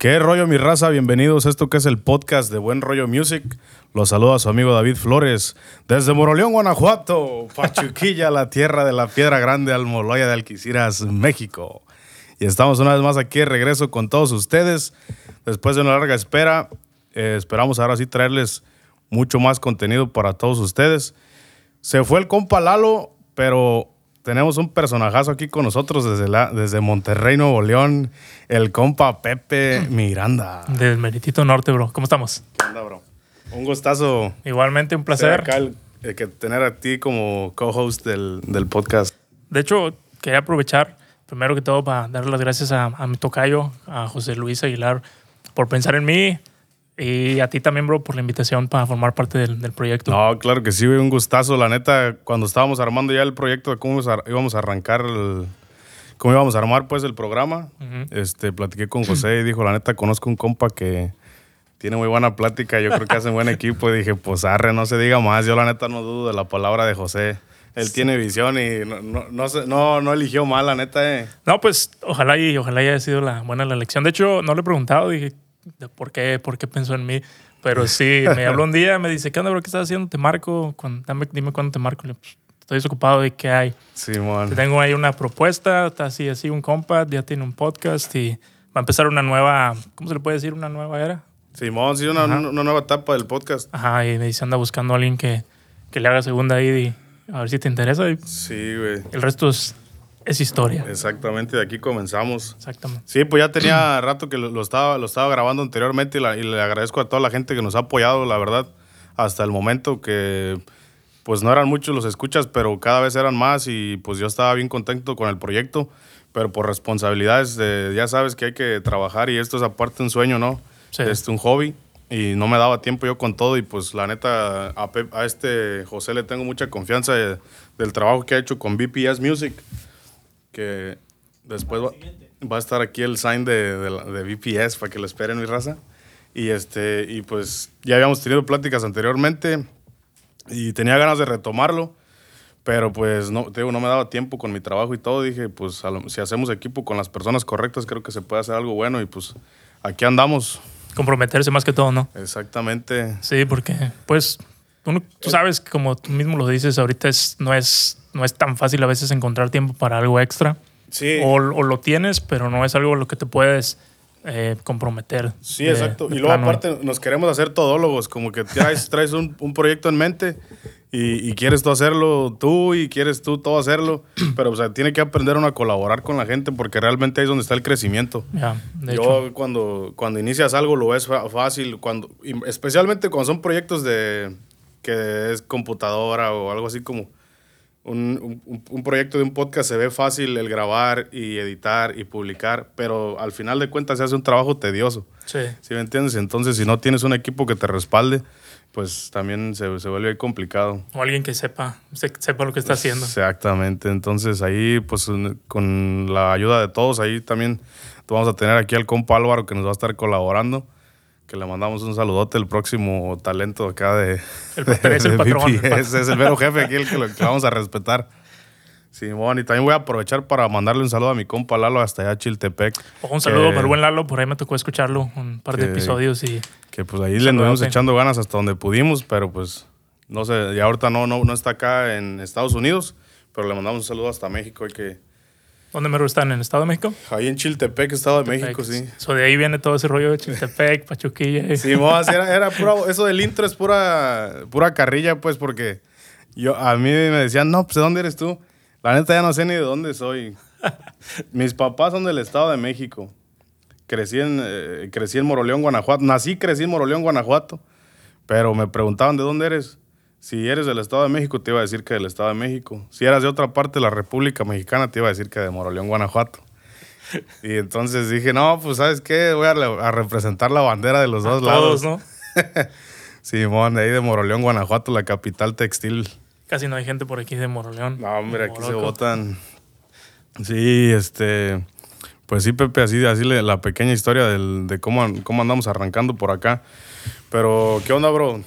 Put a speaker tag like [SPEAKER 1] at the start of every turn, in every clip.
[SPEAKER 1] ¿Qué rollo, mi raza? Bienvenidos a esto que es el podcast de Buen Rollo Music. Los saluda su amigo David Flores desde Moroleón, Guanajuato, Pachuquilla, la tierra de la piedra grande, Almoloya de Alquiciras, México. Y estamos una vez más aquí de regreso con todos ustedes. Después de una larga espera, eh, esperamos ahora sí traerles mucho más contenido para todos ustedes. Se fue el compa Lalo, pero tenemos un personajazo aquí con nosotros desde, la, desde Monterrey, Nuevo León, el compa Pepe Miranda.
[SPEAKER 2] Del Meritito Norte, bro. ¿Cómo estamos?
[SPEAKER 1] ¿Qué onda, bro? Un gustazo.
[SPEAKER 2] Igualmente, un placer.
[SPEAKER 1] acá el- eh, que tener a ti como co-host del, del podcast.
[SPEAKER 2] De hecho, quería aprovechar, primero que todo, para darle las gracias a, a mi tocayo, a José Luis Aguilar, por pensar en mí. Y a ti también, bro, por la invitación para formar parte del, del proyecto.
[SPEAKER 1] No, claro que sí, un gustazo. La neta, cuando estábamos armando ya el proyecto de cómo íbamos a, arrancar, el- cómo íbamos a armar pues el programa, este, platiqué con José y dijo, la neta, conozco un compa que tiene muy buena plática, yo creo que hacen buen equipo. Y dije, pues arre, no se diga más. Yo la neta no dudo de la palabra de José. Él tiene visión y no, no, no, no eligió mal, la neta, eh.
[SPEAKER 2] No, pues ojalá y ojalá haya sido la buena la elección. De hecho, no le he preguntado, dije, de por qué, por qué pensó en mí. Pero sí, me habló un día, me dice, ¿qué onda, bro? ¿Qué estás haciendo? Te marco, cuando, dame, dime cuándo te marco. Le "Pues, estoy desocupado de qué hay. Te
[SPEAKER 1] Simón.
[SPEAKER 2] tengo ahí una propuesta, está así, así, un compa, ya tiene un podcast y va a empezar una nueva, ¿cómo se le puede decir? Una nueva era.
[SPEAKER 1] Simón, sí, una, una nueva etapa del podcast.
[SPEAKER 2] Ajá, y me dice, anda buscando a alguien que, que le haga segunda ahí y a ver si te interesa. Y
[SPEAKER 1] Sí, güey.
[SPEAKER 2] el resto es, es historia.
[SPEAKER 1] Exactamente, de aquí comenzamos.
[SPEAKER 2] Exactamente.
[SPEAKER 1] Sí, pues ya tenía rato que lo, lo estaba, lo estaba grabando anteriormente y, la- y le agradezco a toda la gente que nos ha apoyado, la verdad, hasta el momento que pues no eran muchos los escuchas, pero cada vez eran más y pues yo estaba bien contento con el proyecto, pero por responsabilidades, de- ya sabes que hay que trabajar y esto es aparte un sueño, ¿no?
[SPEAKER 2] Sí.
[SPEAKER 1] Es un hobby y no me daba tiempo yo con todo y pues la neta a, Pep- a este José le tengo mucha confianza de- del trabajo que ha hecho con BPS Music, que después va, va a estar aquí el sign de, de, de BPS para que lo esperen mi raza. Y, este, y pues ya habíamos tenido pláticas anteriormente y tenía ganas de retomarlo, pero pues no, te digo, no me daba tiempo con mi trabajo y todo. Dije, pues lo- si hacemos equipo con las personas correctas, creo que se puede hacer algo bueno y pues aquí andamos.
[SPEAKER 2] Comprometerse más que todo, ¿no?
[SPEAKER 1] Exactamente.
[SPEAKER 2] Sí, porque, pues, uno- tú sabes, que como tú mismo lo dices, ahorita es, no, es, no es tan fácil a veces encontrar tiempo para algo extra.
[SPEAKER 1] Sí.
[SPEAKER 2] O, o lo tienes, pero no es algo a lo que te puedes eh, comprometer.
[SPEAKER 1] Sí,
[SPEAKER 2] de-
[SPEAKER 1] exacto.
[SPEAKER 2] de
[SPEAKER 1] Y luego
[SPEAKER 2] plano.
[SPEAKER 1] aparte nos queremos hacer todólogos, como que traes, traes un, un proyecto en mente y, y quieres tú hacerlo tú y quieres tú todo hacerlo, pero o sea, tiene que aprender uno a colaborar con la gente porque realmente ahí es donde está el crecimiento.
[SPEAKER 2] Ya, de
[SPEAKER 1] Yo
[SPEAKER 2] hecho.
[SPEAKER 1] cuando, cuando inicias algo lo ves fácil, cuando, especialmente cuando son proyectos de que es computadora o algo así como un, un- un proyecto de un podcast se ve fácil el grabar y editar y publicar, pero al final de cuentas se hace un trabajo tedioso.
[SPEAKER 2] Sí.
[SPEAKER 1] ¿Sí me entiendes? Entonces, si no tienes un equipo que te respalde, pues también se, se vuelve complicado.
[SPEAKER 2] O alguien que sepa, se- sepa lo que está haciendo.
[SPEAKER 1] Exactamente. Entonces, ahí, pues, con la ayuda de todos, ahí también vamos a tener aquí al compa Álvaro que nos va a estar colaborando. Que le mandamos un saludote, el próximo talento acá de.
[SPEAKER 2] El es el patrón, el patrón.
[SPEAKER 1] es el mero jefe aquí, el que, lo, que vamos a respetar. Simón, y también voy a aprovechar para mandarle un saludo a mi compa Lalo hasta allá Chiltepec.
[SPEAKER 2] Un saludo para el buen Lalo, por ahí me tocó escucharlo un par de
[SPEAKER 1] que-
[SPEAKER 2] episodios y
[SPEAKER 1] Que pues ahí le anduvimos echando ganas hasta donde pudimos, pero pues no sé, y ahorita no, no, no está acá en Estados Unidos, pero le mandamos un saludo hasta México. Y que,
[SPEAKER 2] ¿dónde mero están? ¿En Estado de México?
[SPEAKER 1] ahí en Chiltepec, Estado de México, sí.
[SPEAKER 2] So, de ahí viene todo ese rollo de Chiltepec, Pachuquilla.
[SPEAKER 1] Sí, mo, así era, era pura, eso del intro es pura, pura carrilla, pues, porque yo, a mí me decían, no, pues, ¿de dónde eres tú? La neta ya no sé ni de dónde soy. Mis papás son del Estado de México. Crecí en, eh, crecí en Moroleón, Guanajuato. Nací, crecí en Moroleón, Guanajuato. Pero me preguntaban, ¿de dónde eres? Si eres del Estado de México, te iba a decir que del Estado de México. Si eras de otra parte de la República Mexicana, te iba a decir que de Moroleón, Guanajuato. Y entonces dije, no, pues, ¿sabes qué? Voy a, a representar la bandera de los dos lados.
[SPEAKER 2] ¿no?
[SPEAKER 1] Simón, de ahí de Moroleón, Guanajuato, la capital textil.
[SPEAKER 2] Casi no hay gente por aquí de Moroleón.
[SPEAKER 1] No, hombre, aquí se votan. Sí, este. Pues sí, Pepe, así, así la pequeña historia del- de cómo, cómo andamos arrancando por acá. Pero, ¿qué onda, bro?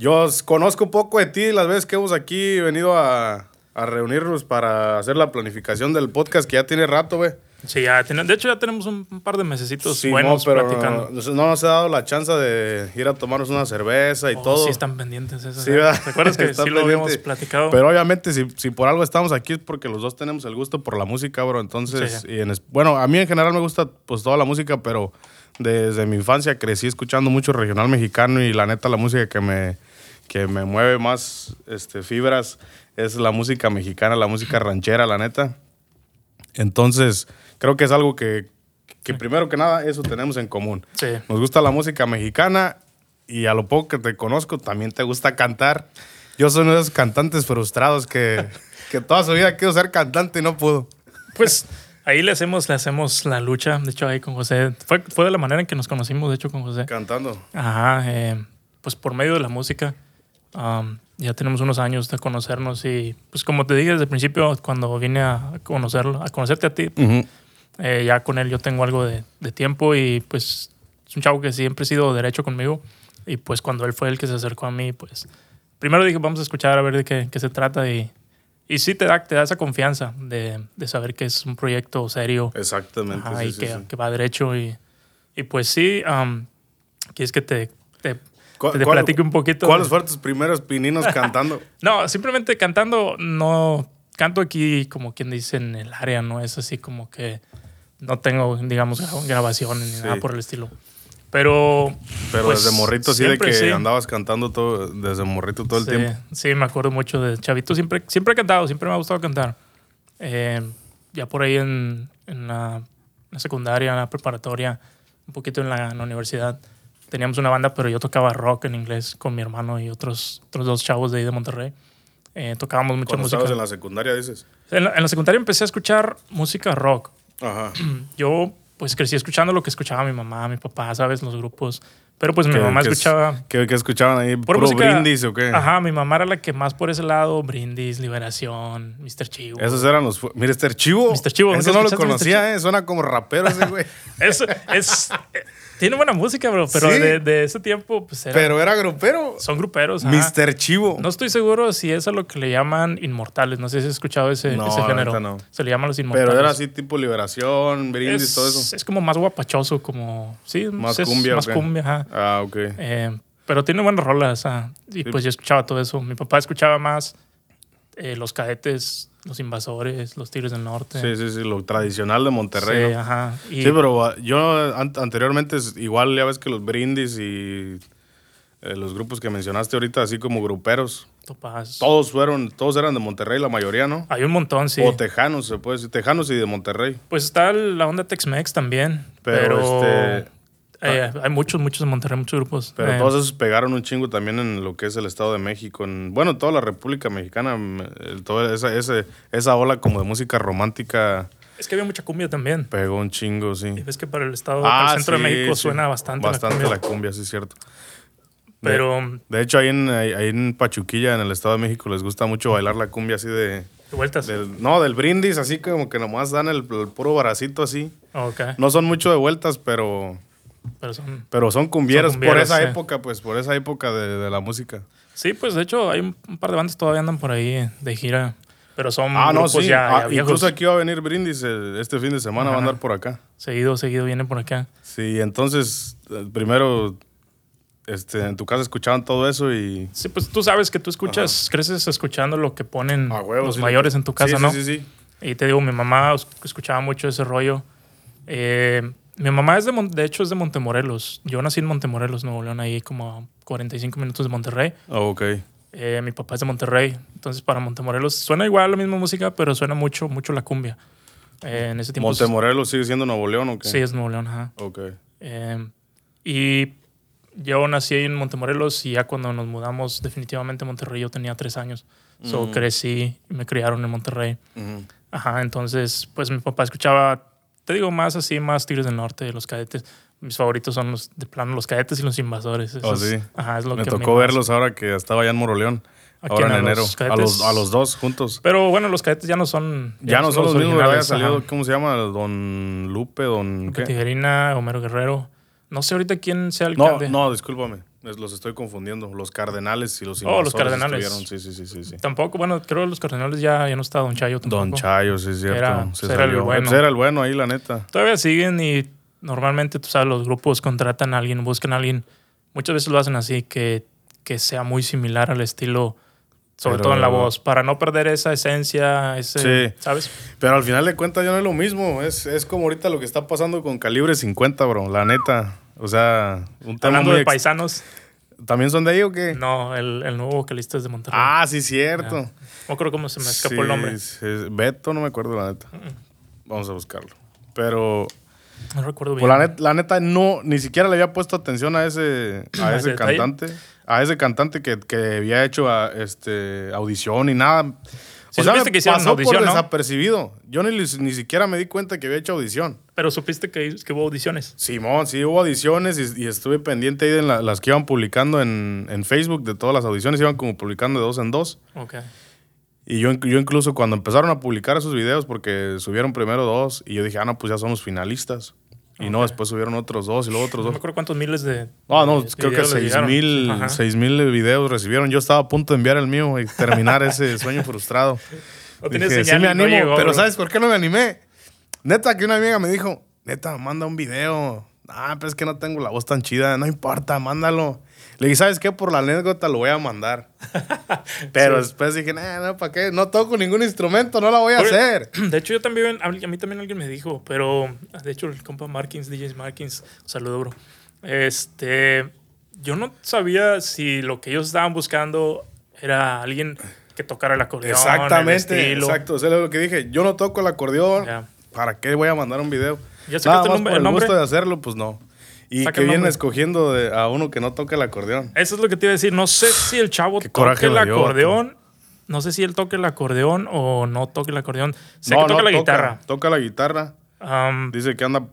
[SPEAKER 1] Yo conozco un poco de ti las veces que hemos aquí venido a, a reunirnos para hacer la planificación del podcast que ya tiene rato, güey.
[SPEAKER 2] Sí, ya ten- de hecho ya tenemos un, un par de mesecitos
[SPEAKER 1] Sí,
[SPEAKER 2] buenos
[SPEAKER 1] no, pero
[SPEAKER 2] platicando.
[SPEAKER 1] no, no nos ha dado la chance de ir a tomarnos una cerveza y
[SPEAKER 2] Oh,
[SPEAKER 1] todo.
[SPEAKER 2] Sí, están pendientes esas.
[SPEAKER 1] Sí,
[SPEAKER 2] ¿eh?
[SPEAKER 1] ¿verdad?
[SPEAKER 2] ¿Te acuerdas que sí lo habíamos platicado?
[SPEAKER 1] Pero obviamente, si, si por algo estamos aquí es porque los dos tenemos el gusto por la música, bro. Entonces,
[SPEAKER 2] Sí.
[SPEAKER 1] y en bueno, a mí en general me gusta pues toda la música, pero desde mi infancia crecí escuchando mucho regional mexicano y la neta la música que me, que me mueve más este, fibras es la música mexicana, la música ranchera, la neta. Entonces, creo que es algo que, que primero que nada, eso tenemos en común.
[SPEAKER 2] sí.
[SPEAKER 1] Nos gusta la música mexicana y a lo poco que te conozco también te gusta cantar. Yo soy uno de esos cantantes frustrados que, que toda su vida quiero ser cantante y no puedo.
[SPEAKER 2] Pues ahí le hacemos, le hacemos la lucha. De hecho, ahí con José. Fue, fue de la manera en que nos conocimos, de hecho, con José.
[SPEAKER 1] Cantando.
[SPEAKER 2] Ajá, eh, pues por medio de la música. Um, ya tenemos unos años de conocernos y pues como te dije desde el principio, cuando vine a conocerlo, a conocerte a ti, eh, ya con él yo tengo algo de, de tiempo y pues es un chavo que siempre ha sido derecho conmigo y pues cuando él fue el que se acercó a mí, pues primero dije vamos a escuchar a ver de qué, qué se trata y, y sí te da, te da esa confianza de, de saber que es un proyecto serio
[SPEAKER 1] Exactamente.
[SPEAKER 2] Ajá,
[SPEAKER 1] sí,
[SPEAKER 2] y
[SPEAKER 1] sí,
[SPEAKER 2] que,
[SPEAKER 1] sí.
[SPEAKER 2] que va derecho y, y pues sí, um, quieres que te, te,
[SPEAKER 1] ¿Cuál-
[SPEAKER 2] te platique un poquito.
[SPEAKER 1] ¿Cuáles fueron tus primeros pininos cantando?
[SPEAKER 2] No, simplemente cantando, no canto aquí como quien dice en el área, no es así como que no tengo, digamos, gra- grabaciones ni
[SPEAKER 1] Sí.
[SPEAKER 2] nada por el estilo. Pero.
[SPEAKER 1] Pero
[SPEAKER 2] pues,
[SPEAKER 1] desde morrito, sí, de que
[SPEAKER 2] sí.
[SPEAKER 1] andabas cantando todo, desde morrito todo el
[SPEAKER 2] sí,
[SPEAKER 1] tiempo.
[SPEAKER 2] Sí, me acuerdo mucho de Chavito. Siempre, siempre he cantado, siempre me ha gustado cantar. Eh, ya por ahí en, en la, la secundaria, en la preparatoria, un poquito en la, en la universidad, teníamos una banda, pero yo tocaba rock en inglés con mi hermano y otros, otros dos chavos de ahí de Monterrey. Eh, tocábamos mucha música.
[SPEAKER 1] estabas en la secundaria, dices.
[SPEAKER 2] En la, en la secundaria empecé a escuchar música rock.
[SPEAKER 1] Ajá.
[SPEAKER 2] Yo pues crecí escuchando lo que escuchaba mi mamá, mi papá, ¿sabes? Los grupos. Pero pues mi
[SPEAKER 1] ¿Qué-
[SPEAKER 2] mamá
[SPEAKER 1] qué es-
[SPEAKER 2] escuchaba...
[SPEAKER 1] ¿Qué, qué escuchaban ahí?
[SPEAKER 2] Por
[SPEAKER 1] ¿Puro
[SPEAKER 2] música-
[SPEAKER 1] brindis o qué?
[SPEAKER 2] Ajá, mi mamá era la que más por ese lado, Brindis, Liberación, Mr. Chivo.
[SPEAKER 1] Esos eran los... Mr. Chivo.
[SPEAKER 2] Mr. Chivo,
[SPEAKER 1] Eso
[SPEAKER 2] ¿nunca
[SPEAKER 1] no lo conocía, ¿eh? Suena como rapero ese güey.
[SPEAKER 2] Es, es, tiene buena música, bro, pero
[SPEAKER 1] Sí.
[SPEAKER 2] de, de ese tiempo, pues era,
[SPEAKER 1] Pero era grupero.
[SPEAKER 2] son gruperos. ajá.
[SPEAKER 1] Mr. Chivo.
[SPEAKER 2] No estoy seguro si es a lo que le llaman inmortales. No sé si has escuchado ese,
[SPEAKER 1] No,
[SPEAKER 2] ese género.
[SPEAKER 1] no.
[SPEAKER 2] Se le llaman los inmortales.
[SPEAKER 1] Pero era así tipo liberación, brindis,
[SPEAKER 2] es,
[SPEAKER 1] todo eso.
[SPEAKER 2] es como más guapachoso, como. Sí,
[SPEAKER 1] Más
[SPEAKER 2] es
[SPEAKER 1] cumbia,
[SPEAKER 2] Más cumbia, ajá.
[SPEAKER 1] Ah, ok.
[SPEAKER 2] Eh, pero tiene buenas rolas. y pues yo escuchaba todo eso. Mi papá escuchaba más eh, los cadetes, los invasores, los tigres del norte.
[SPEAKER 1] Sí, sí, sí, lo tradicional de Monterrey.
[SPEAKER 2] Sí,
[SPEAKER 1] ¿no?
[SPEAKER 2] ajá. Y,
[SPEAKER 1] Sí, pero ah, yo an- anteriormente, igual ya ves que los brindis y eh, los grupos que mencionaste ahorita, así como gruperos,
[SPEAKER 2] Topaz.
[SPEAKER 1] todos fueron, todos eran de Monterrey, la mayoría, ¿no?
[SPEAKER 2] Hay un montón, sí.
[SPEAKER 1] O tejanos, se puede decir, tejanos y de Monterrey.
[SPEAKER 2] Pues está la onda Tex-Mex también.
[SPEAKER 1] Pero,
[SPEAKER 2] Pero,
[SPEAKER 1] este,
[SPEAKER 2] eh, hay muchos, muchos de Monterrey, muchos grupos.
[SPEAKER 1] Pero
[SPEAKER 2] Eh,
[SPEAKER 1] todos esos pegaron un chingo también en lo que es el Estado de México, en, bueno, toda la República Mexicana, el- toda esa, ese- esa ola como de música romántica
[SPEAKER 2] Es que había mucha cumbia también.
[SPEAKER 1] pegó un chingo, sí.
[SPEAKER 2] Y ves que para el estado, para el centro
[SPEAKER 1] sí,
[SPEAKER 2] de México
[SPEAKER 1] sí.
[SPEAKER 2] suena bastante,
[SPEAKER 1] Bastante
[SPEAKER 2] la cumbia.
[SPEAKER 1] la cumbia, sí es cierto.
[SPEAKER 2] Pero
[SPEAKER 1] De hecho, ahí en, ahí en Pachuquilla, en el Estado de México, les gusta mucho bailar la cumbia así de...
[SPEAKER 2] de vueltas.
[SPEAKER 1] del- no, del brindis, así como que nomás dan el, el puro baracito así.
[SPEAKER 2] Ok.
[SPEAKER 1] No son mucho de vueltas, pero,
[SPEAKER 2] Pero son.
[SPEAKER 1] pero son cumbieros,
[SPEAKER 2] Son
[SPEAKER 1] por esa
[SPEAKER 2] sí.
[SPEAKER 1] época, pues, por esa época de, de la música.
[SPEAKER 2] Sí, pues de hecho hay un, par de bandas todavía andan por ahí de gira. Pero son
[SPEAKER 1] Ah, no, sí.
[SPEAKER 2] ya,
[SPEAKER 1] Ah,
[SPEAKER 2] ya viejos.
[SPEAKER 1] incluso aquí va a venir Brindis eh, este fin de semana, va a
[SPEAKER 2] Ajá.
[SPEAKER 1] andar por acá.
[SPEAKER 2] Seguido, seguido vienen por acá.
[SPEAKER 1] Sí, entonces, eh, primero, este, en tu casa escuchaban todo eso y...
[SPEAKER 2] Sí, pues tú sabes que tú escuchas, creces escuchando lo que ponen
[SPEAKER 1] huevo,
[SPEAKER 2] los
[SPEAKER 1] sí.
[SPEAKER 2] mayores en tu casa,
[SPEAKER 1] Sí,
[SPEAKER 2] ¿no?
[SPEAKER 1] Sí, sí, sí.
[SPEAKER 2] Y te digo, mi mamá es- escuchaba mucho ese rollo. Eh, mi mamá es de, Mon- de hecho, es de Montemorelos. Yo nací en Montemorelos, Nuevo León, ahí como a 45 minutos de Monterrey.
[SPEAKER 1] Oh, ok.
[SPEAKER 2] Eh, mi papá es de Monterrey. Entonces, para Montemorelos suena igual la misma música, pero suena mucho, mucho la cumbia. Eh, en ese tiempo.
[SPEAKER 1] ¿Montemorelos sigue siendo Nuevo León o qué?
[SPEAKER 2] Sí, es Nuevo León, ajá.
[SPEAKER 1] Ok.
[SPEAKER 2] Eh, y yo nací ahí en Montemorelos y ya cuando nos mudamos definitivamente a Monterrey yo tenía tres años. So
[SPEAKER 1] Mm.
[SPEAKER 2] crecí y me criaron en Monterrey. Ajá, entonces pues mi papá escuchaba, te digo, más así, más Tigres del Norte, los cadetes. Mis favoritos son los de plano los cadetes y los invasores.
[SPEAKER 1] Oh,
[SPEAKER 2] Esos-
[SPEAKER 1] sí.
[SPEAKER 2] Ajá, es lo
[SPEAKER 1] Me
[SPEAKER 2] que
[SPEAKER 1] tocó
[SPEAKER 2] más-
[SPEAKER 1] verlos ahora que estaba allá en Moroleón.
[SPEAKER 2] ¿A
[SPEAKER 1] Ahora en
[SPEAKER 2] ¿A
[SPEAKER 1] enero.
[SPEAKER 2] los
[SPEAKER 1] A los, a los dos juntos.
[SPEAKER 2] Pero bueno, los cadetes ya no son.
[SPEAKER 1] Ya no son los mismos. Ya
[SPEAKER 2] originales,
[SPEAKER 1] salido,
[SPEAKER 2] ajá.
[SPEAKER 1] ¿cómo se llama? Don Lupe, Don...
[SPEAKER 2] Tijerina, Homero Guerrero. No sé ahorita quién sea el
[SPEAKER 1] No, no, discúlpame. Los estoy confundiendo. Los Cardenales y los
[SPEAKER 2] Oh, los
[SPEAKER 1] Invasores
[SPEAKER 2] Cardenales.
[SPEAKER 1] Sí, sí, sí, sí. sí.
[SPEAKER 2] Tampoco, bueno, creo que los Cardenales ya, ya no está Don Chayo tampoco.
[SPEAKER 1] Don Chayo, sí, es cierto.
[SPEAKER 2] Era-
[SPEAKER 1] se
[SPEAKER 2] era el bueno.
[SPEAKER 1] Pues era el bueno ahí, la neta.
[SPEAKER 2] Todavía siguen y normalmente, tú sabes, los grupos contratan a alguien, buscan a alguien. Muchas veces lo hacen así, que, que sea muy similar al estilo, sobre
[SPEAKER 1] Pero-
[SPEAKER 2] todo en la voz, para no perder esa esencia, ese,
[SPEAKER 1] Sí.
[SPEAKER 2] ¿sabes?
[SPEAKER 1] Pero al final de cuentas ya no es lo mismo. Es, es como ahorita lo que está pasando con Calibre 50, bro. La neta. O sea, un tema
[SPEAKER 2] Hablando
[SPEAKER 1] muy
[SPEAKER 2] de
[SPEAKER 1] ex-
[SPEAKER 2] paisanos,
[SPEAKER 1] ¿También son de ahí o qué?
[SPEAKER 2] no, el, el nuevo vocalista es de Monterrey.
[SPEAKER 1] Ah, sí, cierto.
[SPEAKER 2] No acuerdo cómo se me escapó
[SPEAKER 1] Sí,
[SPEAKER 2] el nombre.
[SPEAKER 1] sí, Beto, no me acuerdo la neta. Vamos a buscarlo. Pero
[SPEAKER 2] No recuerdo bien.
[SPEAKER 1] pues, la, net- la neta no, ni siquiera le había puesto atención a ese, a
[SPEAKER 2] ¿A
[SPEAKER 1] ese cantante. A ese cantante que, que había hecho a, este, audición y nada.
[SPEAKER 2] Sí supiste que hicieron
[SPEAKER 1] pasó
[SPEAKER 2] audición,
[SPEAKER 1] por
[SPEAKER 2] ¿no?
[SPEAKER 1] desapercibido. Yo ni, ni siquiera me di cuenta que había hecho audición.
[SPEAKER 2] Pero supiste que, que hubo audiciones.
[SPEAKER 1] Simón, sí, hubo audiciones y, y estuve pendiente ahí de la- las que iban publicando en, en Facebook, de todas las audiciones, iban como publicando de dos en dos.
[SPEAKER 2] Ok.
[SPEAKER 1] Y yo, yo incluso cuando empezaron a publicar esos videos, porque subieron primero dos, y yo dije, ah, no, pues ya somos finalistas. Y no, después subieron otros dos y luego otros
[SPEAKER 2] No me
[SPEAKER 1] dos.
[SPEAKER 2] acuerdo cuántos miles de.
[SPEAKER 1] No, no,
[SPEAKER 2] de
[SPEAKER 1] creo que seis mil, seis mil videos recibieron. Yo estaba a punto de enviar el mío y terminar ese sueño frustrado.
[SPEAKER 2] No tienes
[SPEAKER 1] Dije,
[SPEAKER 2] señal
[SPEAKER 1] sí me
[SPEAKER 2] no
[SPEAKER 1] animo,
[SPEAKER 2] llegó,
[SPEAKER 1] pero
[SPEAKER 2] bro.
[SPEAKER 1] ¿sabes por qué no me animé? Neta, que una amiga me dijo, neta, manda un video. Ah, pero es que no tengo la voz tan chida. No importa, mándalo. Le dije, ¿sabes qué? Por la anécdota lo voy a mandar. Pero
[SPEAKER 2] Sí.
[SPEAKER 1] después dije, nah, no, ¿para qué? No toco ningún instrumento, no la voy a hacer.
[SPEAKER 2] De hecho, yo también, a mí también alguien me dijo, pero de hecho, el compa Markins, DJ Markins, saludo, bro. Este, yo no sabía si lo que ellos estaban buscando era alguien que tocara el acordeón. el
[SPEAKER 1] Exactamente,
[SPEAKER 2] estilo.
[SPEAKER 1] exacto. Eso es lo que dije. Yo no toco el acordeón.
[SPEAKER 2] Ya.
[SPEAKER 1] ¿Para qué voy a mandar un video?
[SPEAKER 2] ¿Ya
[SPEAKER 1] Nada
[SPEAKER 2] sacaste el
[SPEAKER 1] más
[SPEAKER 2] nombre-
[SPEAKER 1] por
[SPEAKER 2] el nombre?
[SPEAKER 1] gusto de hacerlo, pues no. Y
[SPEAKER 2] Saca
[SPEAKER 1] que
[SPEAKER 2] nombre.
[SPEAKER 1] escogiendo de- a uno que no toca el acordeón.
[SPEAKER 2] Eso es lo que te iba a decir. No sé si el chavo toque el acordeón. No sé si él toque el acordeón o no toque el acordeón. Sé
[SPEAKER 1] no,
[SPEAKER 2] que toca
[SPEAKER 1] no,
[SPEAKER 2] la guitarra.
[SPEAKER 1] Toca la guitarra. Dice que anda,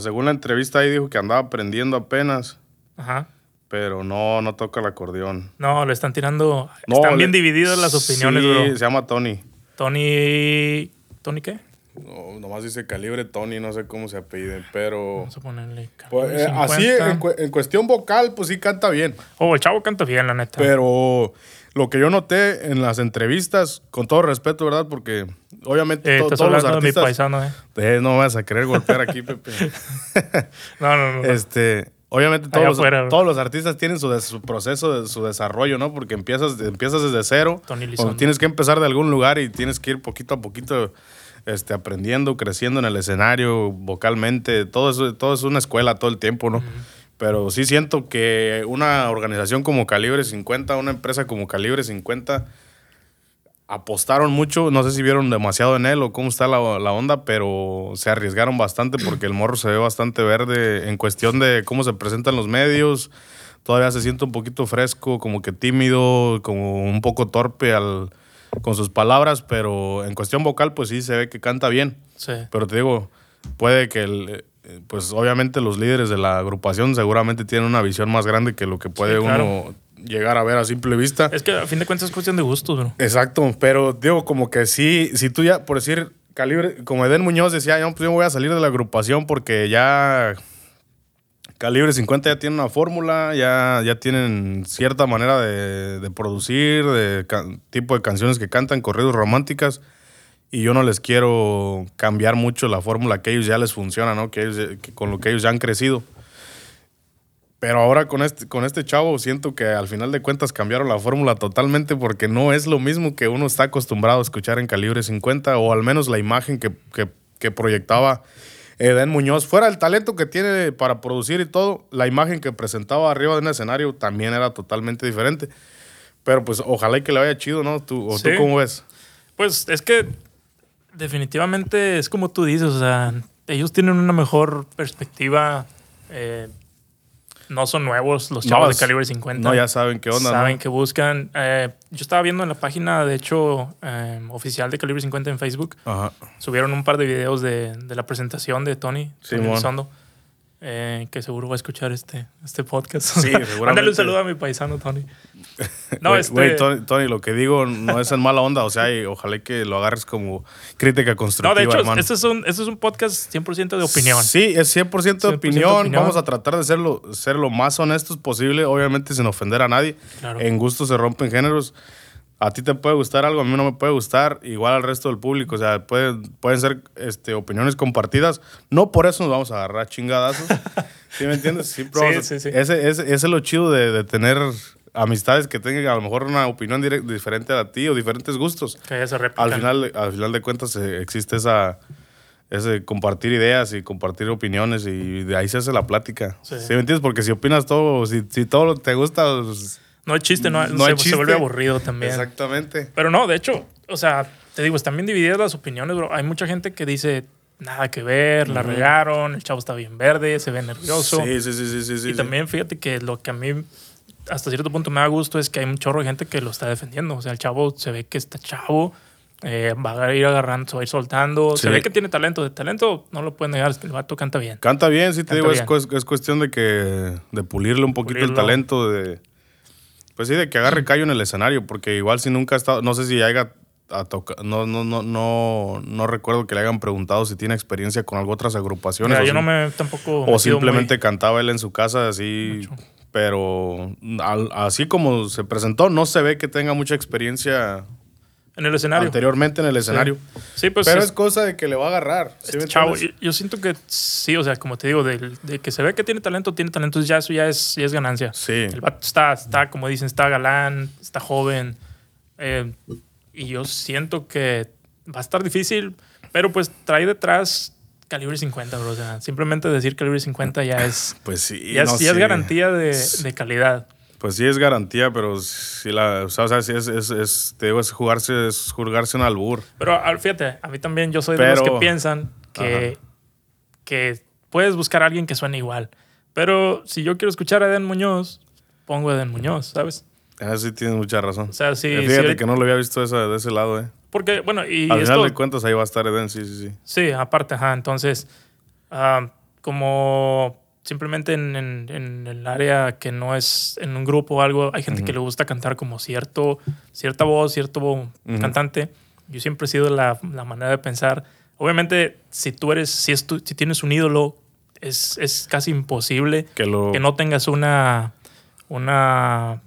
[SPEAKER 1] según la entrevista ahí dijo que andaba aprendiendo apenas,
[SPEAKER 2] ajá.
[SPEAKER 1] pero no, no toca el acordeón.
[SPEAKER 2] No, le están tirando.
[SPEAKER 1] No,
[SPEAKER 2] están
[SPEAKER 1] le-
[SPEAKER 2] bien divididas las opiniones,
[SPEAKER 1] sí,
[SPEAKER 2] bro.
[SPEAKER 1] se llama Tony.
[SPEAKER 2] Tony. ¿Tony qué?
[SPEAKER 1] No, nomás dice calibre Tony, no sé cómo se apellide, pero...
[SPEAKER 2] Vamos a ponerle.
[SPEAKER 1] Pues, eh, así,
[SPEAKER 2] 50.
[SPEAKER 1] en, cu- en cuestión vocal, pues sí canta bien.
[SPEAKER 2] Oh, el chavo canta bien, la neta.
[SPEAKER 1] Pero lo que yo noté en las entrevistas, con todo respeto, ¿verdad? Porque obviamente
[SPEAKER 2] Eh,
[SPEAKER 1] to- todos los
[SPEAKER 2] hablando de mi
[SPEAKER 1] artistas...
[SPEAKER 2] paisano, ¿eh?
[SPEAKER 1] Eh, no vas a querer golpear aquí, Pepe.
[SPEAKER 2] No, no, no. no.
[SPEAKER 1] Este, obviamente todos, los, todos artistas tienen su, su proceso, de, su desarrollo, ¿no? Porque empiezas, empiezas desde cero.
[SPEAKER 2] Tony
[SPEAKER 1] tienes que empezar de algún lugar y tienes que ir poquito a poquito este, aprendiendo, creciendo en el escenario, vocalmente. Todo eso, todo es una escuela todo el tiempo, ¿no? Pero sí siento que una organización como Calibre 50, una empresa como Calibre 50, apostaron mucho. No sé si vieron demasiado en él o cómo está la, la onda, pero se arriesgaron bastante porque el morro se ve bastante verde en cuestión de cómo se presentan los medios. Todavía se siente un poquito fresco, como que tímido, como un poco torpe al, con sus palabras, pero en cuestión vocal, pues sí se ve que canta bien.
[SPEAKER 2] Sí.
[SPEAKER 1] Pero te digo, puede que, el, eh, pues obviamente los líderes de la agrupación seguramente tienen una visión más grande que lo que puede
[SPEAKER 2] Sí, claro.
[SPEAKER 1] uno llegar a ver a simple vista.
[SPEAKER 2] Es que a fin de cuentas es cuestión de gustos, bro.
[SPEAKER 1] Exacto, pero digo, como que sí, si tú ya, por decir, calibre, como Eden Muñoz decía, yo, pues yo voy a salir de la agrupación porque ya Calibre 50 ya tiene una fórmula, ya, ya tienen cierta manera de, de producir, de tipo de canciones que cantan, corridos románticas, y yo no les quiero cambiar mucho la fórmula que ellos ya les funciona, ¿no? Que con lo que ellos ya han crecido. Pero ahora con este, con este chavo siento que al final de cuentas cambiaron la fórmula totalmente porque no es lo mismo que uno está acostumbrado a escuchar en calibre 50 o al menos la imagen que- que proyectaba Eden Muñoz. Fuera el talento que tiene para producir y todo, la imagen que presentaba arriba de un escenario también era totalmente diferente. Pero pues ojalá y que le vaya chido, ¿no? ¿Tú, ¿O
[SPEAKER 2] Sí.
[SPEAKER 1] tú cómo ves?
[SPEAKER 2] Pues es que definitivamente es como tú dices, o sea, ellos tienen una mejor perspectiva. eh, no son nuevos los chavos
[SPEAKER 1] No,
[SPEAKER 2] de calibre 50.
[SPEAKER 1] No, ya saben qué onda,
[SPEAKER 2] Saben
[SPEAKER 1] ¿no?
[SPEAKER 2] que buscan. eh, yo estaba viendo en la página, de hecho, eh, oficial de Calibre 50 en Facebook.
[SPEAKER 1] Ajá.
[SPEAKER 2] Subieron un par de videos de, de la presentación de Tony, Tony
[SPEAKER 1] Simón.
[SPEAKER 2] Eh, que seguro va a escuchar este, este podcast.
[SPEAKER 1] Sí, seguramente.
[SPEAKER 2] Mándale un saludo a mi paisano, Tony. No,
[SPEAKER 1] Güey,
[SPEAKER 2] este...
[SPEAKER 1] Tony, Tony, lo que digo no es en mala onda, o sea, y ojalá que lo agarres como crítica constructiva,
[SPEAKER 2] no, de hecho,
[SPEAKER 1] hermano.
[SPEAKER 2] este es, un, este es un podcast 100% de opinión.
[SPEAKER 1] Sí, es 100%, de
[SPEAKER 2] 100%
[SPEAKER 1] opinión.
[SPEAKER 2] opinión.
[SPEAKER 1] Vamos a tratar de ser lo, ser lo más honestos posible, obviamente sin ofender a nadie.
[SPEAKER 2] Claro.
[SPEAKER 1] En gusto se rompen géneros. A ti te puede gustar algo, a mí no me puede gustar, igual al resto del público. O sea, pueden, pueden ser este, opiniones compartidas. No por eso nos vamos a agarrar chingadazos. ¿Sí me entiendes?
[SPEAKER 2] Sí, sí, sí.
[SPEAKER 1] Ese, ese- ese es lo chido de, de tener amistades que tengan a lo mejor una opinión direct- diferente a ti o diferentes gustos.
[SPEAKER 2] Que se.
[SPEAKER 1] Al final, al final de cuentas eh, existe esa ese compartir ideas y compartir opiniones y de ahí se hace la plática.
[SPEAKER 2] Sí.
[SPEAKER 1] Me entiendes? Porque si opinas todo, si, si todo te gusta, pues,
[SPEAKER 2] No hay chiste, no,
[SPEAKER 1] No
[SPEAKER 2] se,
[SPEAKER 1] hay
[SPEAKER 2] se
[SPEAKER 1] chiste.
[SPEAKER 2] vuelve aburrido también.
[SPEAKER 1] exactamente.
[SPEAKER 2] Pero no, de hecho, o sea, te digo, están bien divididas las opiniones, bro. Hay mucha gente que dice nada que ver, la regaron, el chavo está bien verde, se ve nervioso.
[SPEAKER 1] Sí, sí, sí, sí, sí,
[SPEAKER 2] y
[SPEAKER 1] sí.
[SPEAKER 2] también fíjate que lo que a mí hasta cierto punto me da gusto es que hay un chorro de gente que lo está defendiendo. O sea, el chavo se ve que está chavo, eh, va a ir agarrando, se va a ir soltando. Se ve que tiene talento. De talento no lo pueden negar, el vato canta bien.
[SPEAKER 1] Canta bien, sí te
[SPEAKER 2] Canta
[SPEAKER 1] digo, es, es cuestión de que de pulirle un poquito
[SPEAKER 2] Pulirlo.
[SPEAKER 1] el talento de pues sí, de que agarre callo en el escenario, porque igual si nunca ha estado, no sé si haya a tocar, no, no, no, no, no recuerdo que le hayan preguntado si tiene experiencia con algo otras agrupaciones.
[SPEAKER 2] Mira,
[SPEAKER 1] o
[SPEAKER 2] yo
[SPEAKER 1] si-
[SPEAKER 2] no me tampoco.
[SPEAKER 1] O
[SPEAKER 2] me sido
[SPEAKER 1] simplemente
[SPEAKER 2] muy-
[SPEAKER 1] cantaba él en su casa así,
[SPEAKER 2] Mucho.
[SPEAKER 1] pero al- así como se presentó, no se ve que tenga mucha experiencia
[SPEAKER 2] en el escenario.
[SPEAKER 1] anteriormente en el escenario.
[SPEAKER 2] Sí, pues
[SPEAKER 1] pero
[SPEAKER 2] es-
[SPEAKER 1] es cosa de que le va a agarrar. ¿sí
[SPEAKER 2] Este chavo, yo, yo siento que sí, o sea, como te digo, de, de que se ve que tiene talento, tiene talento, ya eso ya es, ya es ganancia.
[SPEAKER 1] Sí.
[SPEAKER 2] El vato está, está, como dicen, está galán, está joven. eh, y yo siento que va a estar difícil, pero pues trae detrás calibre 50, bro. O sea, simplemente decir calibre 50 ya es,
[SPEAKER 1] Pues sí.
[SPEAKER 2] ya es,
[SPEAKER 1] no
[SPEAKER 2] ya es garantía de, de calidad.
[SPEAKER 1] Pues sí es garantía, pero sí la, o sea, o sea, sí es, es, es- te digo, es jugarse, es jugarse un albur.
[SPEAKER 2] Pero fíjate, a mí también yo soy de los
[SPEAKER 1] Pero-
[SPEAKER 2] que piensan que,
[SPEAKER 1] Ajá.
[SPEAKER 2] que puedes buscar a alguien que suene igual. Pero si yo quiero escuchar a Eden Muñoz, pongo a Eden Muñoz, ¿sabes?
[SPEAKER 1] Eso sí tienes mucha razón.
[SPEAKER 2] O sea, sí.
[SPEAKER 1] Eh,
[SPEAKER 2] sí,
[SPEAKER 1] Fíjate
[SPEAKER 2] ahorita-
[SPEAKER 1] que no lo había visto esa- de ese lado, eh.
[SPEAKER 2] Porque, bueno, y
[SPEAKER 1] Al
[SPEAKER 2] esto,
[SPEAKER 1] final de cuentas ahí va a estar Eden, sí, sí, sí.
[SPEAKER 2] Sí, aparte, ajá. Entonces, ah, como simplemente en, en- en el área que no es en un grupo o algo, hay gente que le gusta cantar como cierto, cierta voz, cierto cantante. Yo siempre he sido la, la manera de pensar. Obviamente, si tú eres, si, es tu- si tienes un ídolo, es, es casi imposible
[SPEAKER 1] Que lo...
[SPEAKER 2] que no tengas una, una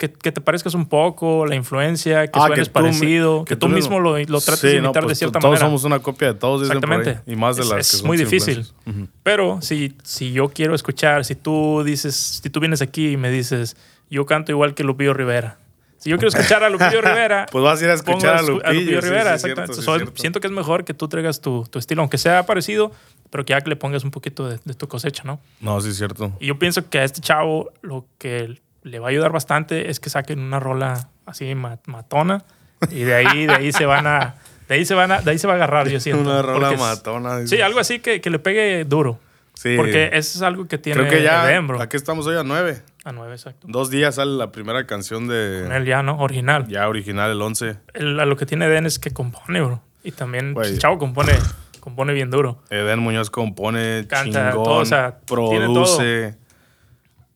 [SPEAKER 2] que, que te parezcas un poco, la influencia, que
[SPEAKER 1] Ah,
[SPEAKER 2] suenes
[SPEAKER 1] que tú mi-
[SPEAKER 2] parecido, que,
[SPEAKER 1] que
[SPEAKER 2] tú
[SPEAKER 1] tú
[SPEAKER 2] mismo lo, lo trates de
[SPEAKER 1] Sí, no,
[SPEAKER 2] imitar
[SPEAKER 1] pues
[SPEAKER 2] de cierta
[SPEAKER 1] todos
[SPEAKER 2] manera.
[SPEAKER 1] somos una copia de todos, dicen por ahí.
[SPEAKER 2] Exactamente.
[SPEAKER 1] Y más de
[SPEAKER 2] Es-
[SPEAKER 1] las
[SPEAKER 2] es
[SPEAKER 1] que
[SPEAKER 2] muy difícil.
[SPEAKER 1] influencias. Ujú.
[SPEAKER 2] Pero si, si yo quiero escuchar, si tú dices, si tú vienes aquí y me dices, yo canto igual que Lupillo Rivera. Si yo quiero escuchar a Lupillo Rivera,
[SPEAKER 1] Pues vas a ir a escuchar a
[SPEAKER 2] escu-
[SPEAKER 1] Lupillo. sí,
[SPEAKER 2] Rivera.
[SPEAKER 1] sí,
[SPEAKER 2] exactamente.
[SPEAKER 1] cierto, cierto.
[SPEAKER 2] siento que es mejor que tú traigas tu, tu estilo, aunque sea parecido, pero que ya que le pongas un poquito de, de tu cosecha, ¿no?
[SPEAKER 1] No, sí, es cierto.
[SPEAKER 2] Y yo pienso que a este chavo lo que le va a ayudar bastante es que saquen una rola así ma- matona y de ahí, de ahí se van a, de ahí se van a, de ahí se va a agarrar, yo siento.
[SPEAKER 1] Una rola
[SPEAKER 2] es-
[SPEAKER 1] matona.
[SPEAKER 2] Sí, algo así que, que le pegue duro.
[SPEAKER 1] Sí.
[SPEAKER 2] Porque eso es algo que tiene
[SPEAKER 1] Creo que ya,
[SPEAKER 2] bro.
[SPEAKER 1] aquí estamos hoy a nueve.
[SPEAKER 2] A nueve, exacto.
[SPEAKER 1] Dos días sale la primera canción
[SPEAKER 2] Con
[SPEAKER 1] de...
[SPEAKER 2] él ya, ¿no? Original.
[SPEAKER 1] Ya original, el 11.
[SPEAKER 2] El- a lo que tiene Eden es que compone, bro. Y también el chavo compone, compone bien duro.
[SPEAKER 1] Eden Muñoz compone,
[SPEAKER 2] Canta,
[SPEAKER 1] chingón,
[SPEAKER 2] todo, o sea, tiene
[SPEAKER 1] produce.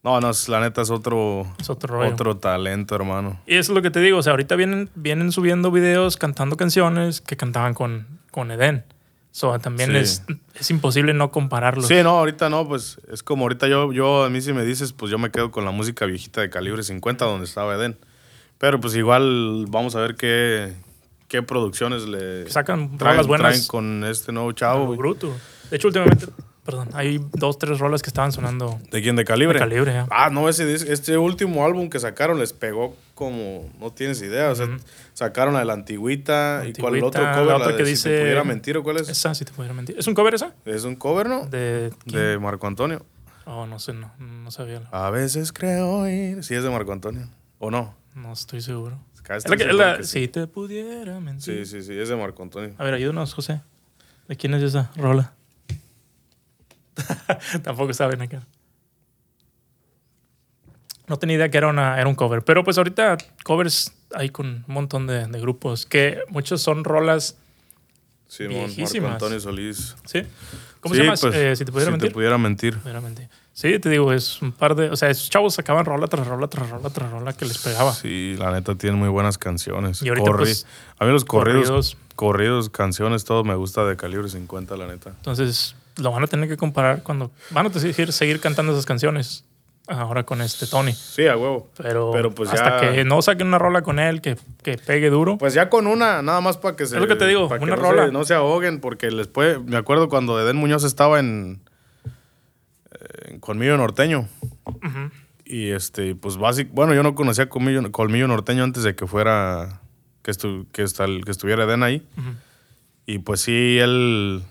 [SPEAKER 1] No, no, la neta es otro,
[SPEAKER 2] Es otro rollo.
[SPEAKER 1] otro talento, hermano.
[SPEAKER 2] Y eso es lo que te digo. O sea, ahorita vienen, vienen subiendo videos cantando canciones que cantaban con, con Eden. So, también
[SPEAKER 1] Sí.
[SPEAKER 2] es, es imposible no compararlos.
[SPEAKER 1] Sí, no, ahorita no, pues es como ahorita yo, yo, a mí si me dices, pues yo me quedo con la música viejita de calibre 50 donde estaba Eden. Pero pues igual vamos a ver qué, qué producciones le
[SPEAKER 2] Sacan
[SPEAKER 1] traen,
[SPEAKER 2] buenas.
[SPEAKER 1] traen con este nuevo chavo.
[SPEAKER 2] bruto. De hecho, últimamente, perdón, hay dos, tres rolas que estaban sonando
[SPEAKER 1] ¿De quién? ¿De
[SPEAKER 2] de
[SPEAKER 1] calibre?
[SPEAKER 2] calibre. ya.
[SPEAKER 1] Ah, no, ese, este último álbum que sacaron les pegó como, no tienes idea, o sea, sacaron de la antigüita, y cuál el
[SPEAKER 2] Antigüita,
[SPEAKER 1] otro cover,
[SPEAKER 2] la
[SPEAKER 1] la,
[SPEAKER 2] otra
[SPEAKER 1] de
[SPEAKER 2] que
[SPEAKER 1] Si te pudiera mentir o cuál es.
[SPEAKER 2] Esa, si te pudiera mentir. ¿Es un cover esa?
[SPEAKER 1] Es un cover, ¿no?
[SPEAKER 2] De. ¿quién?
[SPEAKER 1] De Marco Antonio.
[SPEAKER 2] Oh, no sé, no, no sabía.
[SPEAKER 1] A veces creo ir. Sí, es de Marco Antonio. ¿O no?
[SPEAKER 2] No estoy seguro. Es la que-
[SPEAKER 1] estoy
[SPEAKER 2] es la-
[SPEAKER 1] seguro que sí.
[SPEAKER 2] Si te pudiera mentir.
[SPEAKER 1] Sí, sí, sí, es de Marco Antonio.
[SPEAKER 2] A ver, ayúdanos, José. ¿De quién es esa rola? Tampoco saben acá. No tenía idea que era, una, era un cover. Pero pues ahorita covers hay con un montón de, de grupos que muchos son rolas,
[SPEAKER 1] Sí, Marco
[SPEAKER 2] Viejísimas.
[SPEAKER 1] Antonio Solís.
[SPEAKER 2] ¿sí? ¿Cómo
[SPEAKER 1] Sí,
[SPEAKER 2] se llama?
[SPEAKER 1] pues,
[SPEAKER 2] Eh, si te pudiera
[SPEAKER 1] si
[SPEAKER 2] mentir.
[SPEAKER 1] te pudiera mentir.
[SPEAKER 2] Pudiera mentir. Sí, te digo, es un par de. O sea, esos chavos sacaban rola tras rola tras rola tras rola que les pegaba.
[SPEAKER 1] Sí, la neta tienen muy buenas canciones.
[SPEAKER 2] Y ahorita, pues,
[SPEAKER 1] a mí los corridos,
[SPEAKER 2] corridos.
[SPEAKER 1] corridos, canciones, todo me gusta de calibre 50, la neta.
[SPEAKER 2] Entonces, lo van a tener que comparar cuando. Van a seguir, seguir cantando esas canciones. Ahora con este Tony.
[SPEAKER 1] Sí, a huevo.
[SPEAKER 2] Pero,
[SPEAKER 1] Pero, pues,
[SPEAKER 2] hasta
[SPEAKER 1] ya-
[SPEAKER 2] que no saquen una rola con él que, que pegue duro.
[SPEAKER 1] Pues ya con una, nada más para que se.
[SPEAKER 2] Es lo que te digo,
[SPEAKER 1] para que
[SPEAKER 2] una
[SPEAKER 1] no
[SPEAKER 2] rola.
[SPEAKER 1] Se, no se ahoguen, porque les puede. Me acuerdo cuando Eden Muñoz estaba en. en Colmillo Norteño.
[SPEAKER 2] Ujú.
[SPEAKER 1] Y este, pues básico. Bueno, yo no conocía Colmillo, Colmillo Norteño antes de que fuera. Que, estu- que, estu- que estuviera Eden ahí.
[SPEAKER 2] Ujú.
[SPEAKER 1] Y pues sí, él,